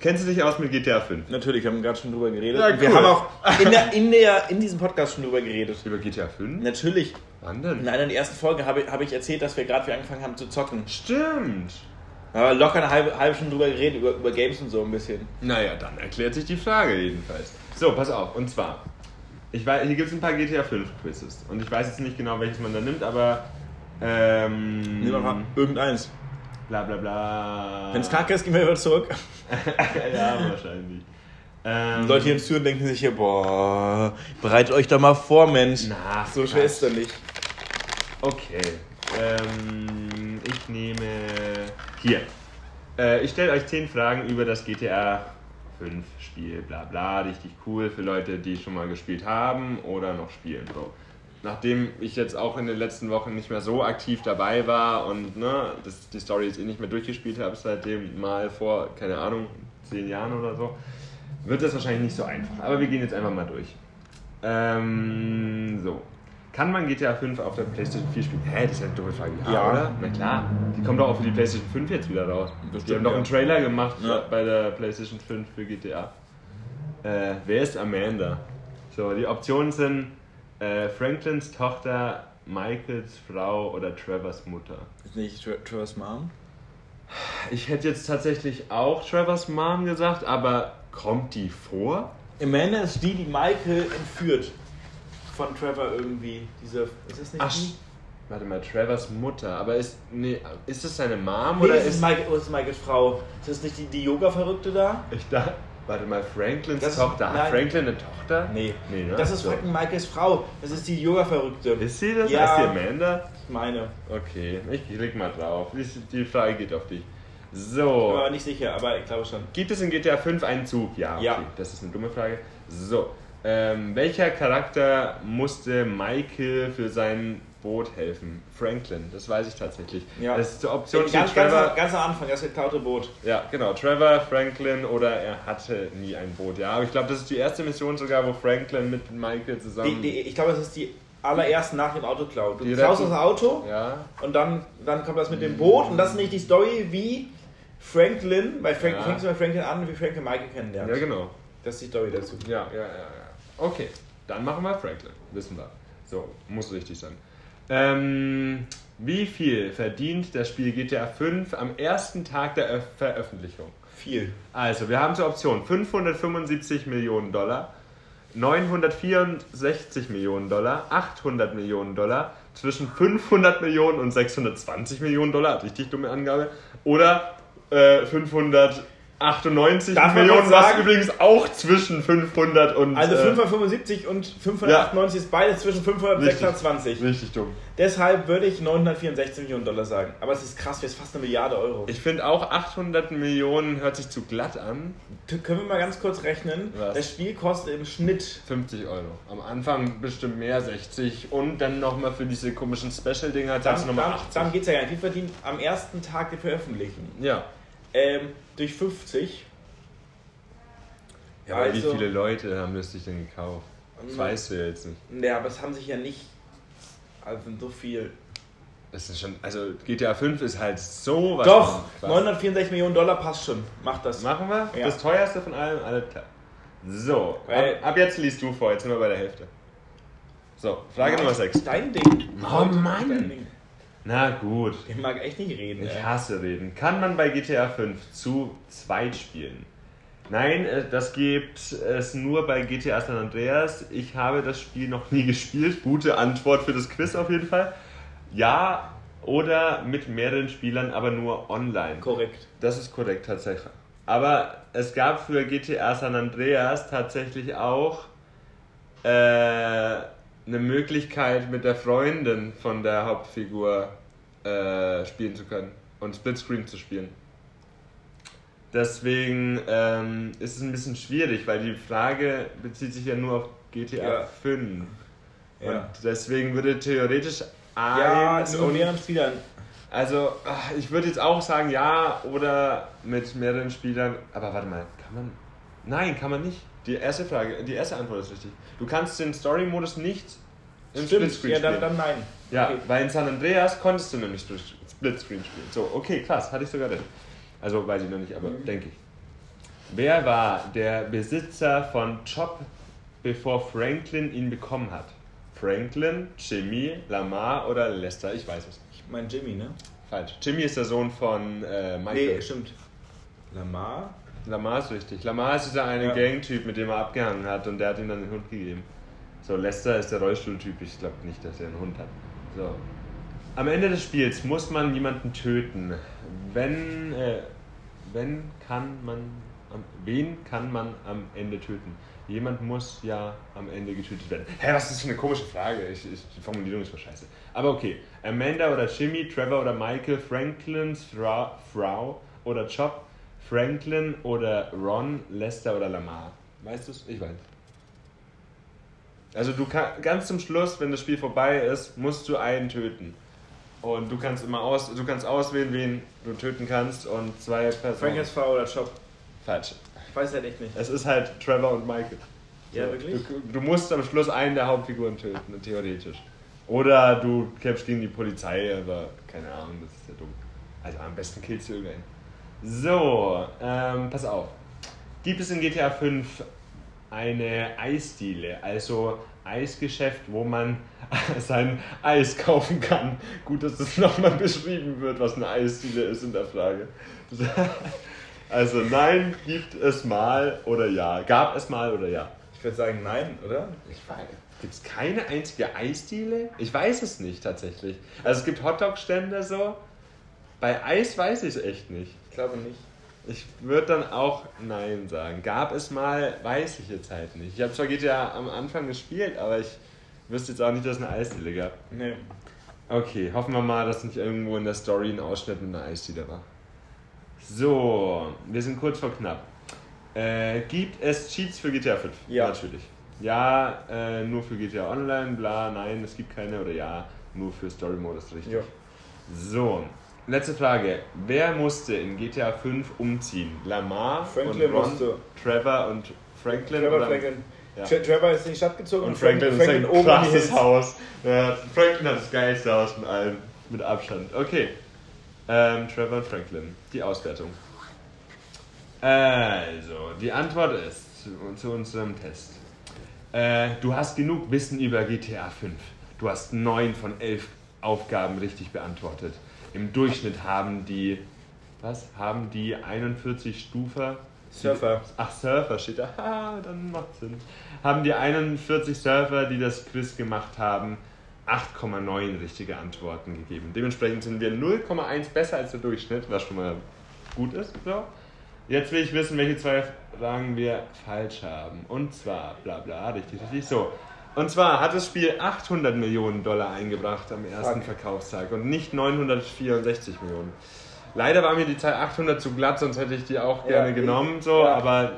Kennst du dich aus mit GTA 5? Natürlich, wir haben gerade schon drüber geredet. Ja, Wir cool. haben auch in, der, in, der, in diesem Podcast schon drüber geredet. Über GTA 5? Natürlich. Wann In denn? einer der ersten Folgen habe, habe ich erzählt, dass wir gerade wieder angefangen haben zu zocken. Stimmt. Aber locker eine halbe, halbe Stunde drüber geredet, über, über Games und so ein bisschen. Naja, dann erklärt sich die Frage jedenfalls. So, pass auf. Und zwar, ich weiß, hier gibt es ein paar GTA 5 Quizzes. Und ich weiß jetzt nicht genau, welches man da nimmt, aber. Ähm, wir mal irgendeins. bla bla bla. Wenn es kacke ist, gehen wir wieder zurück. ja, wahrscheinlich. Ähm, Leute hier in Zürich denken sich hier, boah, bereitet euch da mal vor, Mensch. Na, so schwer ist das nicht. Okay. Ähm, ich nehme. Hier. Äh, ich stelle euch 10 Fragen über das GTA 5 Spiel. Bla bla. Richtig cool für Leute, die schon mal gespielt haben oder noch spielen. So. Nachdem ich jetzt auch in den letzten Wochen nicht mehr so aktiv dabei war und ne, das, die Story jetzt eh nicht mehr durchgespielt habe, seitdem mal vor, keine Ahnung, 10 Jahren oder so, wird das wahrscheinlich nicht so einfach. Aber wir gehen jetzt einfach mal durch. Ähm, so. Kann man GTA 5 auf der PlayStation 4 spielen? Hä, das ist ja eine dumme Frage. Ja, Ja. oder? Na klar. Die kommt doch auch für die PlayStation 5 jetzt wieder raus. Das die haben doch ja. einen Trailer gemacht Ja. bei der PlayStation 5 für GTA. Äh, wer ist Amanda? So, die Optionen sind äh, Franklins Tochter, Michaels Frau oder Trevors Mutter. Ist nicht Tra Trevor's Mom? Ich hätte jetzt tatsächlich auch Trevors Mom gesagt, aber kommt die vor? Amanda ist die, die Michael entführt. Von Trevor irgendwie. Diese. Ist das nicht Ach, die? warte mal, Trevors Mutter. Aber ist, nee, ist das seine Mom Nee, oder ist, ist. Michael, oh, das ist Michaels Frau. Ist das nicht die, die Yoga-Verrückte da? Ich dachte, warte mal, Franklins Das Tochter. Hat. Franklin eine Tochter? Nee. Nee, ne? Das ist So. fucking Michaels Frau. Das ist die Yoga-Verrückte. Ist sie das? Ja. Ist die Amanda? Meine. Okay, ich klick mal drauf. Die, Frage geht auf dich. Ich bin So. aber nicht sicher, aber ich glaube schon. Gibt es in GTA 5 einen Zug? Ja. Okay. Ja. Das ist eine dumme Frage. So. Ähm, welcher Charakter musste Michael für sein Boot helfen? Franklin, das weiß ich tatsächlich. Ja. Das ist die Option ganz, Trevor. ganz, ganz am Anfang, das geklaute Boot. Ja, genau. Trevor, Franklin oder er hatte nie ein Boot. Ja, aber ich glaube, das ist die erste Mission sogar, wo Franklin mit Michael Die, zusammen. die, ich glaube, das ist die allererste nach dem Autoklau. Du Die klaust das Auto ja, und dann, dann kommt das mit dem Boot und das ist nicht die Story, wie Franklin, bei Frank, Ja. fängst du bei Franklin an, wie Franklin Michael kennenlernt. ja, genau. Das ist die Story dazu. Ja, ja, ja, ja. Okay, dann machen wir Franklin. Wissen wir. So, muss richtig sein. Ähm, wie viel verdient das Spiel GTA 5 am ersten Tag der Öf- Veröffentlichung? Viel. Also, wir haben zur Option 575 Millionen Dollar, 964 Millionen Dollar, 800 Millionen Dollar, zwischen 500 Millionen und 620 Millionen Dollar, richtig dumme Angabe, oder äh, 598 Darf Millionen, was übrigens auch zwischen 500 und... Also äh, 575 und 598 ist beides zwischen 500 und Richtig. 620. Richtig dumm. Deshalb würde ich 964 Millionen Dollar sagen. Aber es ist krass, wir ist fast eine Milliarde Euro. Ich finde auch 800 Millionen hört sich zu glatt an. T- Können wir mal ganz kurz rechnen? Was? Das Spiel kostet im Schnitt 50 Euro. Am Anfang bestimmt mehr, 60. Und dann nochmal für diese komischen Special-Dinger zahlst du nochmal dann, 80. dann geht es ja gar nicht. Wir verdienen am ersten Tag der Veröffentlichung ja. ähm, durch 50. Ja, aber Also- wie viele Leute haben das sich denn gekauft? Das weißt du ja jetzt nicht. Ja, aber es haben sich ja nicht. Also so viel. Das ist schon, also GTA 5 ist halt so was. Doch! von krass. 964 Millionen Dollar passt schon. Macht das. Machen wir? Ja. Das teuerste von allem, alles klar. So, Weil- ab, ab jetzt liest du vor, jetzt sind wir bei der Hälfte. So, Frage Nummer 6. Dein Ding. Oh Mann. Dein Ding. Na gut. Ich mag echt nicht reden. Ich ey. hasse reden. Kann man bei GTA 5 zu zweit spielen? Nein, äh, das gibt es nur bei GTA San Andreas. Ich habe das Spiel noch nie gespielt. Gute Antwort für das Quiz auf jeden Fall. Ja oder mit mehreren Spielern, aber nur online. Korrekt. Das ist korrekt tatsächlich. Aber es gab für GTA San Andreas tatsächlich auch äh, eine Möglichkeit, mit der Freundin von der Hauptfigur äh, spielen zu können und Splitscreen zu spielen. Deswegen ähm, ist es ein bisschen schwierig, weil die Frage bezieht sich ja nur auf GTA Ja. 5. Ja. Und deswegen würde theoretisch Ja, eins nur und- mehreren Spielern. Also, ach, ich würde jetzt auch sagen ja oder mit mehreren Spielern. Aber warte mal, kann man. Nein, kann man nicht. Die erste Frage, die erste Antwort ist richtig. Du kannst den Story-Modus nicht im Splitscreen ja, spielen. dann, dann nein. Ja, Okay. weil in San Andreas konntest du nämlich Split- Splitscreen spielen. So, okay, krass, hatte ich sogar recht. Also weiß ich noch nicht, aber Mhm. denke ich. Wer war der Besitzer von Chop, bevor Franklin ihn bekommen hat? Franklin, Jimmy, Lamar oder Lester? Ich weiß es. Ich meine Jimmy, ne? Falsch. Jimmy ist der Sohn von äh, Michael. Nee, stimmt. Lamar? Lamar ist richtig. Lamar ist dieser eine Ja. Gangtyp, mit dem er abgehangen hat und der hat ihm dann den Hund gegeben. So, Lester ist der Rollstuhltyp. Ich glaube nicht, dass er einen Hund hat. So. Am Ende des Spiels muss man jemanden töten. Wenn, äh, wenn kann man, am, wen kann man am Ende töten? Jemand muss ja am Ende getötet werden. Hä, was ist das für eine komische Frage? Ich, ich, die Formulierung ist voll scheiße. Aber okay. Amanda oder Jimmy, Trevor oder Michael, Franklins Frau, Frau oder Chop, Franklin oder Ron, Lester oder Lamar. Weißt du es? Ich weiß. Also du kannst ganz zum Schluss, wenn das Spiel vorbei ist, musst du einen töten. Und du kannst immer aus, du kannst auswählen, wen du töten kannst und zwei Personen. Frankens Frau oder Chop? Falsch. Ich weiß halt echt nicht. Es ist halt Trevor und Michael. Ja, So, wirklich? Du, du musst am Schluss einen der Hauptfiguren töten, theoretisch. Oder du kämpfst gegen die Polizei, aber keine Ahnung, das ist ja dumm. Also am besten killst du irgendeinen. So, ähm, pass auf. Gibt es in GTA 5 eine Eisdiele, also Eisgeschäft, wo man sein Eis kaufen kann? Gut, dass das nochmal beschrieben wird, was eine Eisdiele ist in der Frage. Also nein, gibt es mal oder ja. Gab es mal oder ja. Ich würde sagen nein, oder? Ich weiß. Gibt es keine einzige Eisdiele? Ich weiß es nicht tatsächlich. Also es gibt Hotdog-Stände so. Bei Eis weiß ich es echt nicht. Ich glaube nicht. Ich würde dann auch Nein sagen. Gab es mal, weiß ich jetzt halt nicht. Ich habe zwar GTA am Anfang gespielt, aber ich wüsste jetzt auch nicht, dass es eine Eisdiele gab. Nee. Okay, hoffen wir mal, dass nicht irgendwo in der Story ein Ausschnitt mit einer Eisdiele war. So, wir sind kurz vor knapp. Äh, gibt es Cheats für GTA 5? Ja. Natürlich. Ja, äh, nur für GTA Online, bla, nein, es gibt keine oder ja, nur für Story Modus, richtig. Ja. So, letzte Frage. Wer musste in GTA 5 umziehen? Lamar Franklin und Ron, musste. Trevor und Franklin? Trevor oder? Franklin. Ja. Tre- Trevor ist in die Stadt gezogen Und Franklin, Franklin ist ein oben in die krasses Hills. Haus. Ja, Franklin hat das geilste Haus von allen. Mit Abstand. Okay. Ähm, Trevor und Franklin. Die Auswertung. Also, die Antwort ist zu, unserem Test. Äh, du hast genug Wissen über GTA 5. Du hast 9 von 11 Aufgaben richtig beantwortet. Im Durchschnitt haben die, was? Haben die 41 Stufer Surfer. Ach, Surfer steht da. Ha, dann macht Sinn. Haben die 41 Surfer, die das Quiz gemacht haben, 8,9 richtige Antworten gegeben. Dementsprechend sind wir 0,1 besser als der Durchschnitt, was schon mal gut ist. So. Jetzt will ich wissen, welche zwei Fragen wir falsch haben. Und zwar, bla bla, richtig, richtig. So. Und zwar hat das Spiel 800 Millionen Dollar eingebracht am ersten Fuck. Verkaufstag und nicht 964 Millionen. Leider war mir die Zahl 800 zu glatt, sonst hätte ich die auch Ja, gerne ich- genommen, so, ja. aber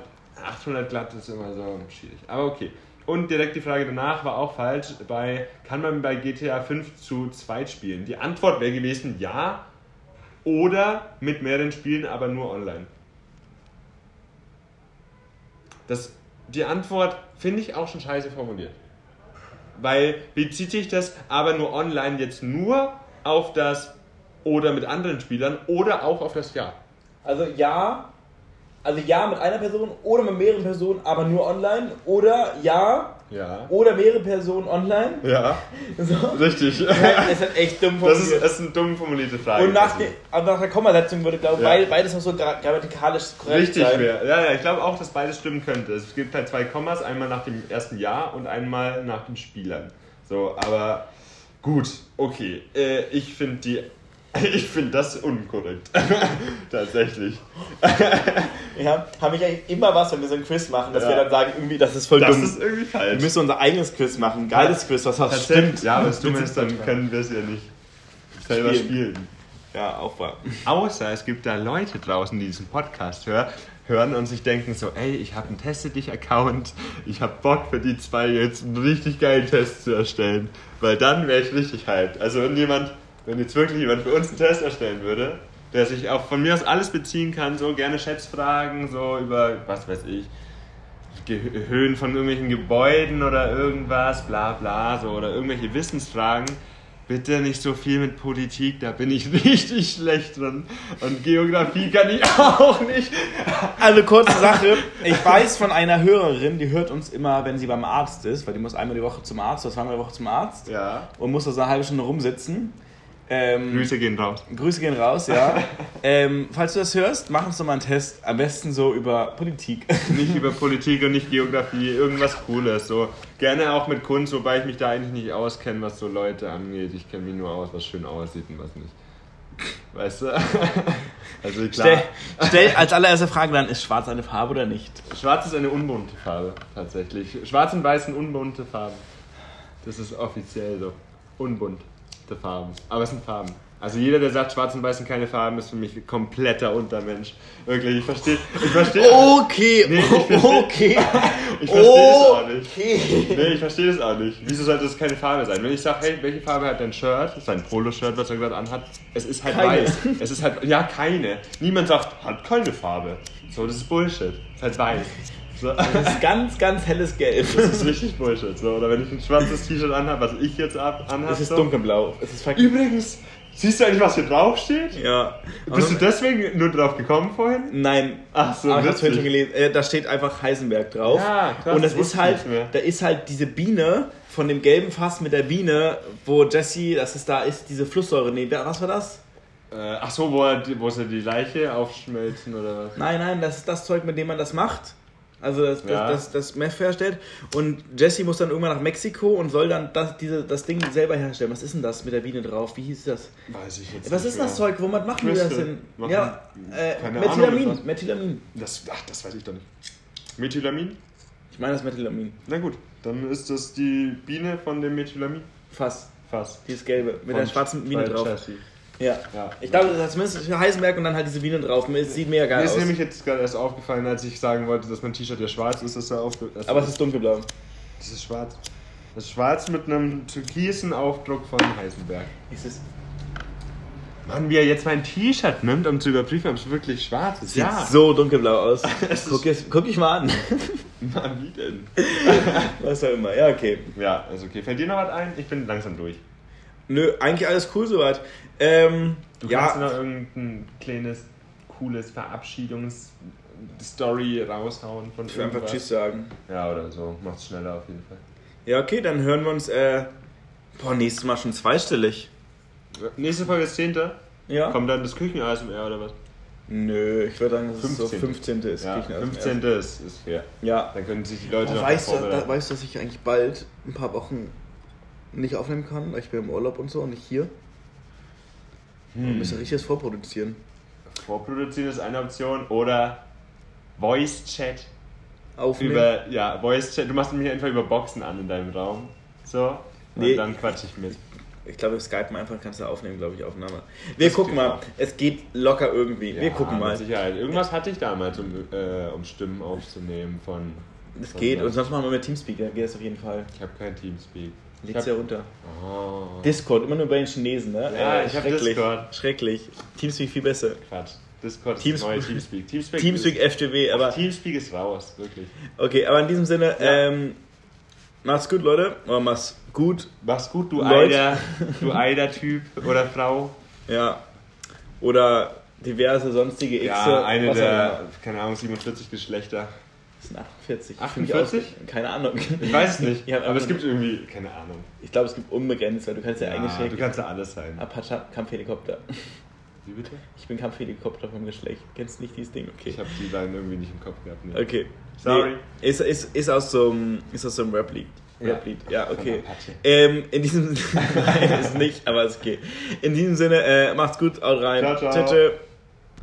800 glatt ist immer so schwierig. Aber okay. Und direkt die Frage danach war auch falsch. Bei, kann man bei GTA 5 zu zweit spielen? Die Antwort wäre gewesen ja oder mit mehreren Spielen, aber nur online. Das, die Antwort finde ich auch schon scheiße formuliert. Weil bezieht sich das aber nur online jetzt nur auf das oder mit anderen Spielern oder auch auf das Ja. Also ja, also ja mit einer Person oder mit mehreren Personen, aber nur online. Oder ja Ja. oder mehrere Personen online. Ja, So. richtig. Es ist echt dumm Das ist, formuliert. das ist eine dumm formulierte Frage. Und nach, der, also nach der Kommasetzung würde, glaube ich, Ja. beid- beides noch so gra- grammatikalisch korrekt Richtig sein. wäre. Ja, ja, ich glaube auch, dass beides stimmen könnte. Es gibt halt zwei Kommas, einmal nach dem ersten Jahr und einmal nach den Spielern. So, aber gut, okay. Äh, ich finde die. Ich finde das unkorrekt. Tatsächlich. Ja, habe ich eigentlich immer was, wenn wir so ein Quiz machen, dass Ja. wir dann sagen, irgendwie, das ist voll Das dumm. ist irgendwie wir falsch. müssen unser eigenes Quiz machen. Geiles Quiz, was das Tatsächlich. stimmt. Ja, wenn es dumm ist, dann können wir es ja nicht selber Spielen. spielen. Ja, auch wahr. Außer es gibt da Leute draußen, die diesen Podcast hören, hören und sich denken so, ey, ich habe einen Teste dich Account, ich habe Bock für die zwei jetzt einen richtig geilen Test zu erstellen, weil dann wäre ich richtig hyped. Also wenn jemand, wenn jetzt wirklich jemand für uns einen Test erstellen würde, der sich auch von mir aus alles beziehen kann, so gerne Schätzfragen, so über, was weiß ich, Höhen von irgendwelchen Gebäuden oder irgendwas, bla bla, so, oder irgendwelche Wissensfragen. Bitte nicht so viel mit Politik, da bin ich richtig schlecht drin. Und Geografie kann ich auch nicht. Also kurze Sache, ich weiß von einer Hörerin, die hört uns immer, wenn sie beim Arzt ist, weil die muss einmal die Woche zum Arzt oder zweimal die Woche zum Arzt Ja. und muss da so eine halbe Stunde rumsitzen. Ähm, Grüße gehen raus. Grüße gehen raus, ja. ähm, falls du das hörst, mach uns doch mal einen Test. Am besten so über Politik. Nicht über Politik und nicht Geografie, irgendwas Cooles. So gerne auch mit Kunst, wobei ich mich da eigentlich nicht auskenne, was so Leute angeht. Ich kenne mich nur aus, was schön aussieht und was nicht. Weißt du? Also klar. Stell, stell als allererste Frage dann, ist schwarz eine Farbe oder nicht? Schwarz ist eine unbunte Farbe, tatsächlich. Schwarz und Weiß sind unbunte Farben. Das ist offiziell so. Unbunte Farben. Aber es sind Farben. Also jeder, der sagt, Schwarz und Weiß sind keine Farben, ist für mich kompletter Untermensch. Wirklich, ich verstehe. Ich verstehe. Okay, Nee, ich versteh- okay. Ich verstehe das auch nicht. Okay. Nee, ich verstehe das auch nicht. Wieso sollte es keine Farbe sein? Wenn ich sage, hey, welche Farbe hat dein Shirt? Sein Polo-Shirt, was er gerade anhat. Es ist halt Keine. weiß. Es ist halt, ja, keine. Niemand sagt, hat keine Farbe. So, das ist Bullshit. Es ist halt weiß. So. Das ist ganz, ganz helles Gelb. Das ist richtig Bullshit. So, oder wenn ich ein schwarzes T-Shirt anhabe, was ich jetzt ab, anhabe. Es ist so. dunkelblau. Es ist. Übrigens, siehst du eigentlich, was hier drauf steht? Ja. Bist du deswegen nur drauf gekommen vorhin? Nein. Ach so, Aber ich hab's vorhin witzig. schon gelesen. Äh, da steht einfach Heisenberg drauf. Ja, krass, Und das das ist halt, da ist halt diese Biene von dem gelben Fass mit der Biene, wo Jesse, das ist da ist, diese Flusssäure. Nee, was war das? Äh, ach so, wo, er, wo sie die Leiche aufschmelzen oder was? Nein, nein, das ist das Zeug, mit dem man das macht. Also das, Ja. das, das, das Meth herstellt. Und Jesse muss dann irgendwann nach Mexiko und soll dann das, diese, das Ding selber herstellen. Was ist denn das mit der Biene drauf? Wie hieß das? Weiß ich jetzt Was nicht ist das mehr. Zeug? Womit machen wir das Crystal. denn? Machen- Ja, äh, keine Ahnung, Methylamin. Methylamin. Das, ach, das weiß ich doch nicht. Methylamin? Ich meine das Methylamin. Na gut, dann ist das die Biene von dem Methylamin. Fass. Fast. Dieses gelbe. Mit Von der schwarzen Biene drauf. Chelsea. Ja. Ja. Ich glaube, das hat zumindest Heisenberg und dann halt diese Biene drauf. Es sieht mega Mir geil ist aus. nämlich jetzt gerade erst aufgefallen, als ich sagen wollte, dass mein T-Shirt ja schwarz ist, dass er das Aber es ist dunkelblau. Das ist schwarz. Das ist schwarz mit einem türkisen Aufdruck von Heisenberg. Es ist Mann, wie er jetzt mein T-Shirt nimmt, um zu überprüfen, ob es wirklich schwarz ist. sieht so dunkelblau aus. Es ist- guck, jetzt, guck dich mal an. Mann, wie denn? Was auch immer. Ja, okay. Ja, also okay. Fällt dir noch was ein? Ich bin langsam durch. Nö, eigentlich alles cool soweit. Ähm, Du kannst noch ja, irgendein kleines, cooles Verabschiedungs-Story raushauen von ich will einfach. Tschüss sagen. Ja, oder so. Macht's schneller auf jeden Fall. Ja, okay, dann hören wir uns, äh, boah, nächstes Mal schon zweistellig. Nächste Folge ist 10. Ja? Kommt dann das Küchen-ASMR oder was? Nö, ich würde sagen, dass es so 15. 15. ist. Ja, Kirchen- 15. ist, ist fair. Ja. Dann können sich die Leute Oh, noch weißt, du, da, weißt du, dass ich eigentlich bald ein paar Wochen nicht aufnehmen kann, weil ich bin im Urlaub und so und nicht hier? Wir Hm. müssen richtiges vorproduzieren. Vorproduzieren ist eine Option oder Voice-Chat Aufnehmen. über, ja, Voice-Chat. Du machst mich einfach über Boxen an in deinem Raum. So. Und Nee. dann quatsch ich mit. Ich glaube, Skype einfach kannst du aufnehmen, glaube ich, Aufnahme. Wir Das gucken mal. auch. Es geht locker irgendwie. Wir Ja, gucken mal. Mit Sicherheit. Irgendwas hatte ich damals, um, äh, um Stimmen aufzunehmen von. Es geht. Und sonst machen wir mit Teamspeak, da geht es auf jeden Fall. Ich habe kein Teamspeak. Hab, ja runter. oh, Discord, immer nur bei den Chinesen, ne? Ja, ich hab. Discord. Schrecklich. Teamspeak viel besser. Quatsch. Discord ist Teams- neue Teamspeak. Teamspeak, Teamspeak ist, FTW, aber. Teamspeak ist raus, wirklich. Okay, aber in diesem Sinne, Ja. ähm, macht's gut, Leute. Oder macht's gut. Mach's gut, du Leute. Eider, du Eider-Typ oder Frau. Ja. Oder diverse sonstige X. Ja, eine der, keine Ahnung, 47 Geschlechter. Das sind 48. 48? Finde ich auch- Keine Ahnung. Ich weiß es nicht, aber es gibt irgendwie, keine Ahnung. Ich glaube, es gibt unbegrenzt, weil du kannst ja, Ja, eingeschränkt. du kannst ja alles sein. Apache Kampfhelikopter. Wie bitte? Ich bin Kampfhelikopter vom Geschlecht. Kennst du nicht dieses Ding? Okay. Ich habe die Line irgendwie nicht im Kopf gehabt. Nee. Okay. Sorry. Nee, ist, ist, ist aus so einem, ist aus so einem Rap-Lied. Ja. Rap-Lied. Ja, okay. Von Apache. Ähm, in diesem Nein, ist nicht, aber ist okay. In diesem Sinne, äh, macht's gut, haut rein. Ciao, ciao. Tschüss, tschüss.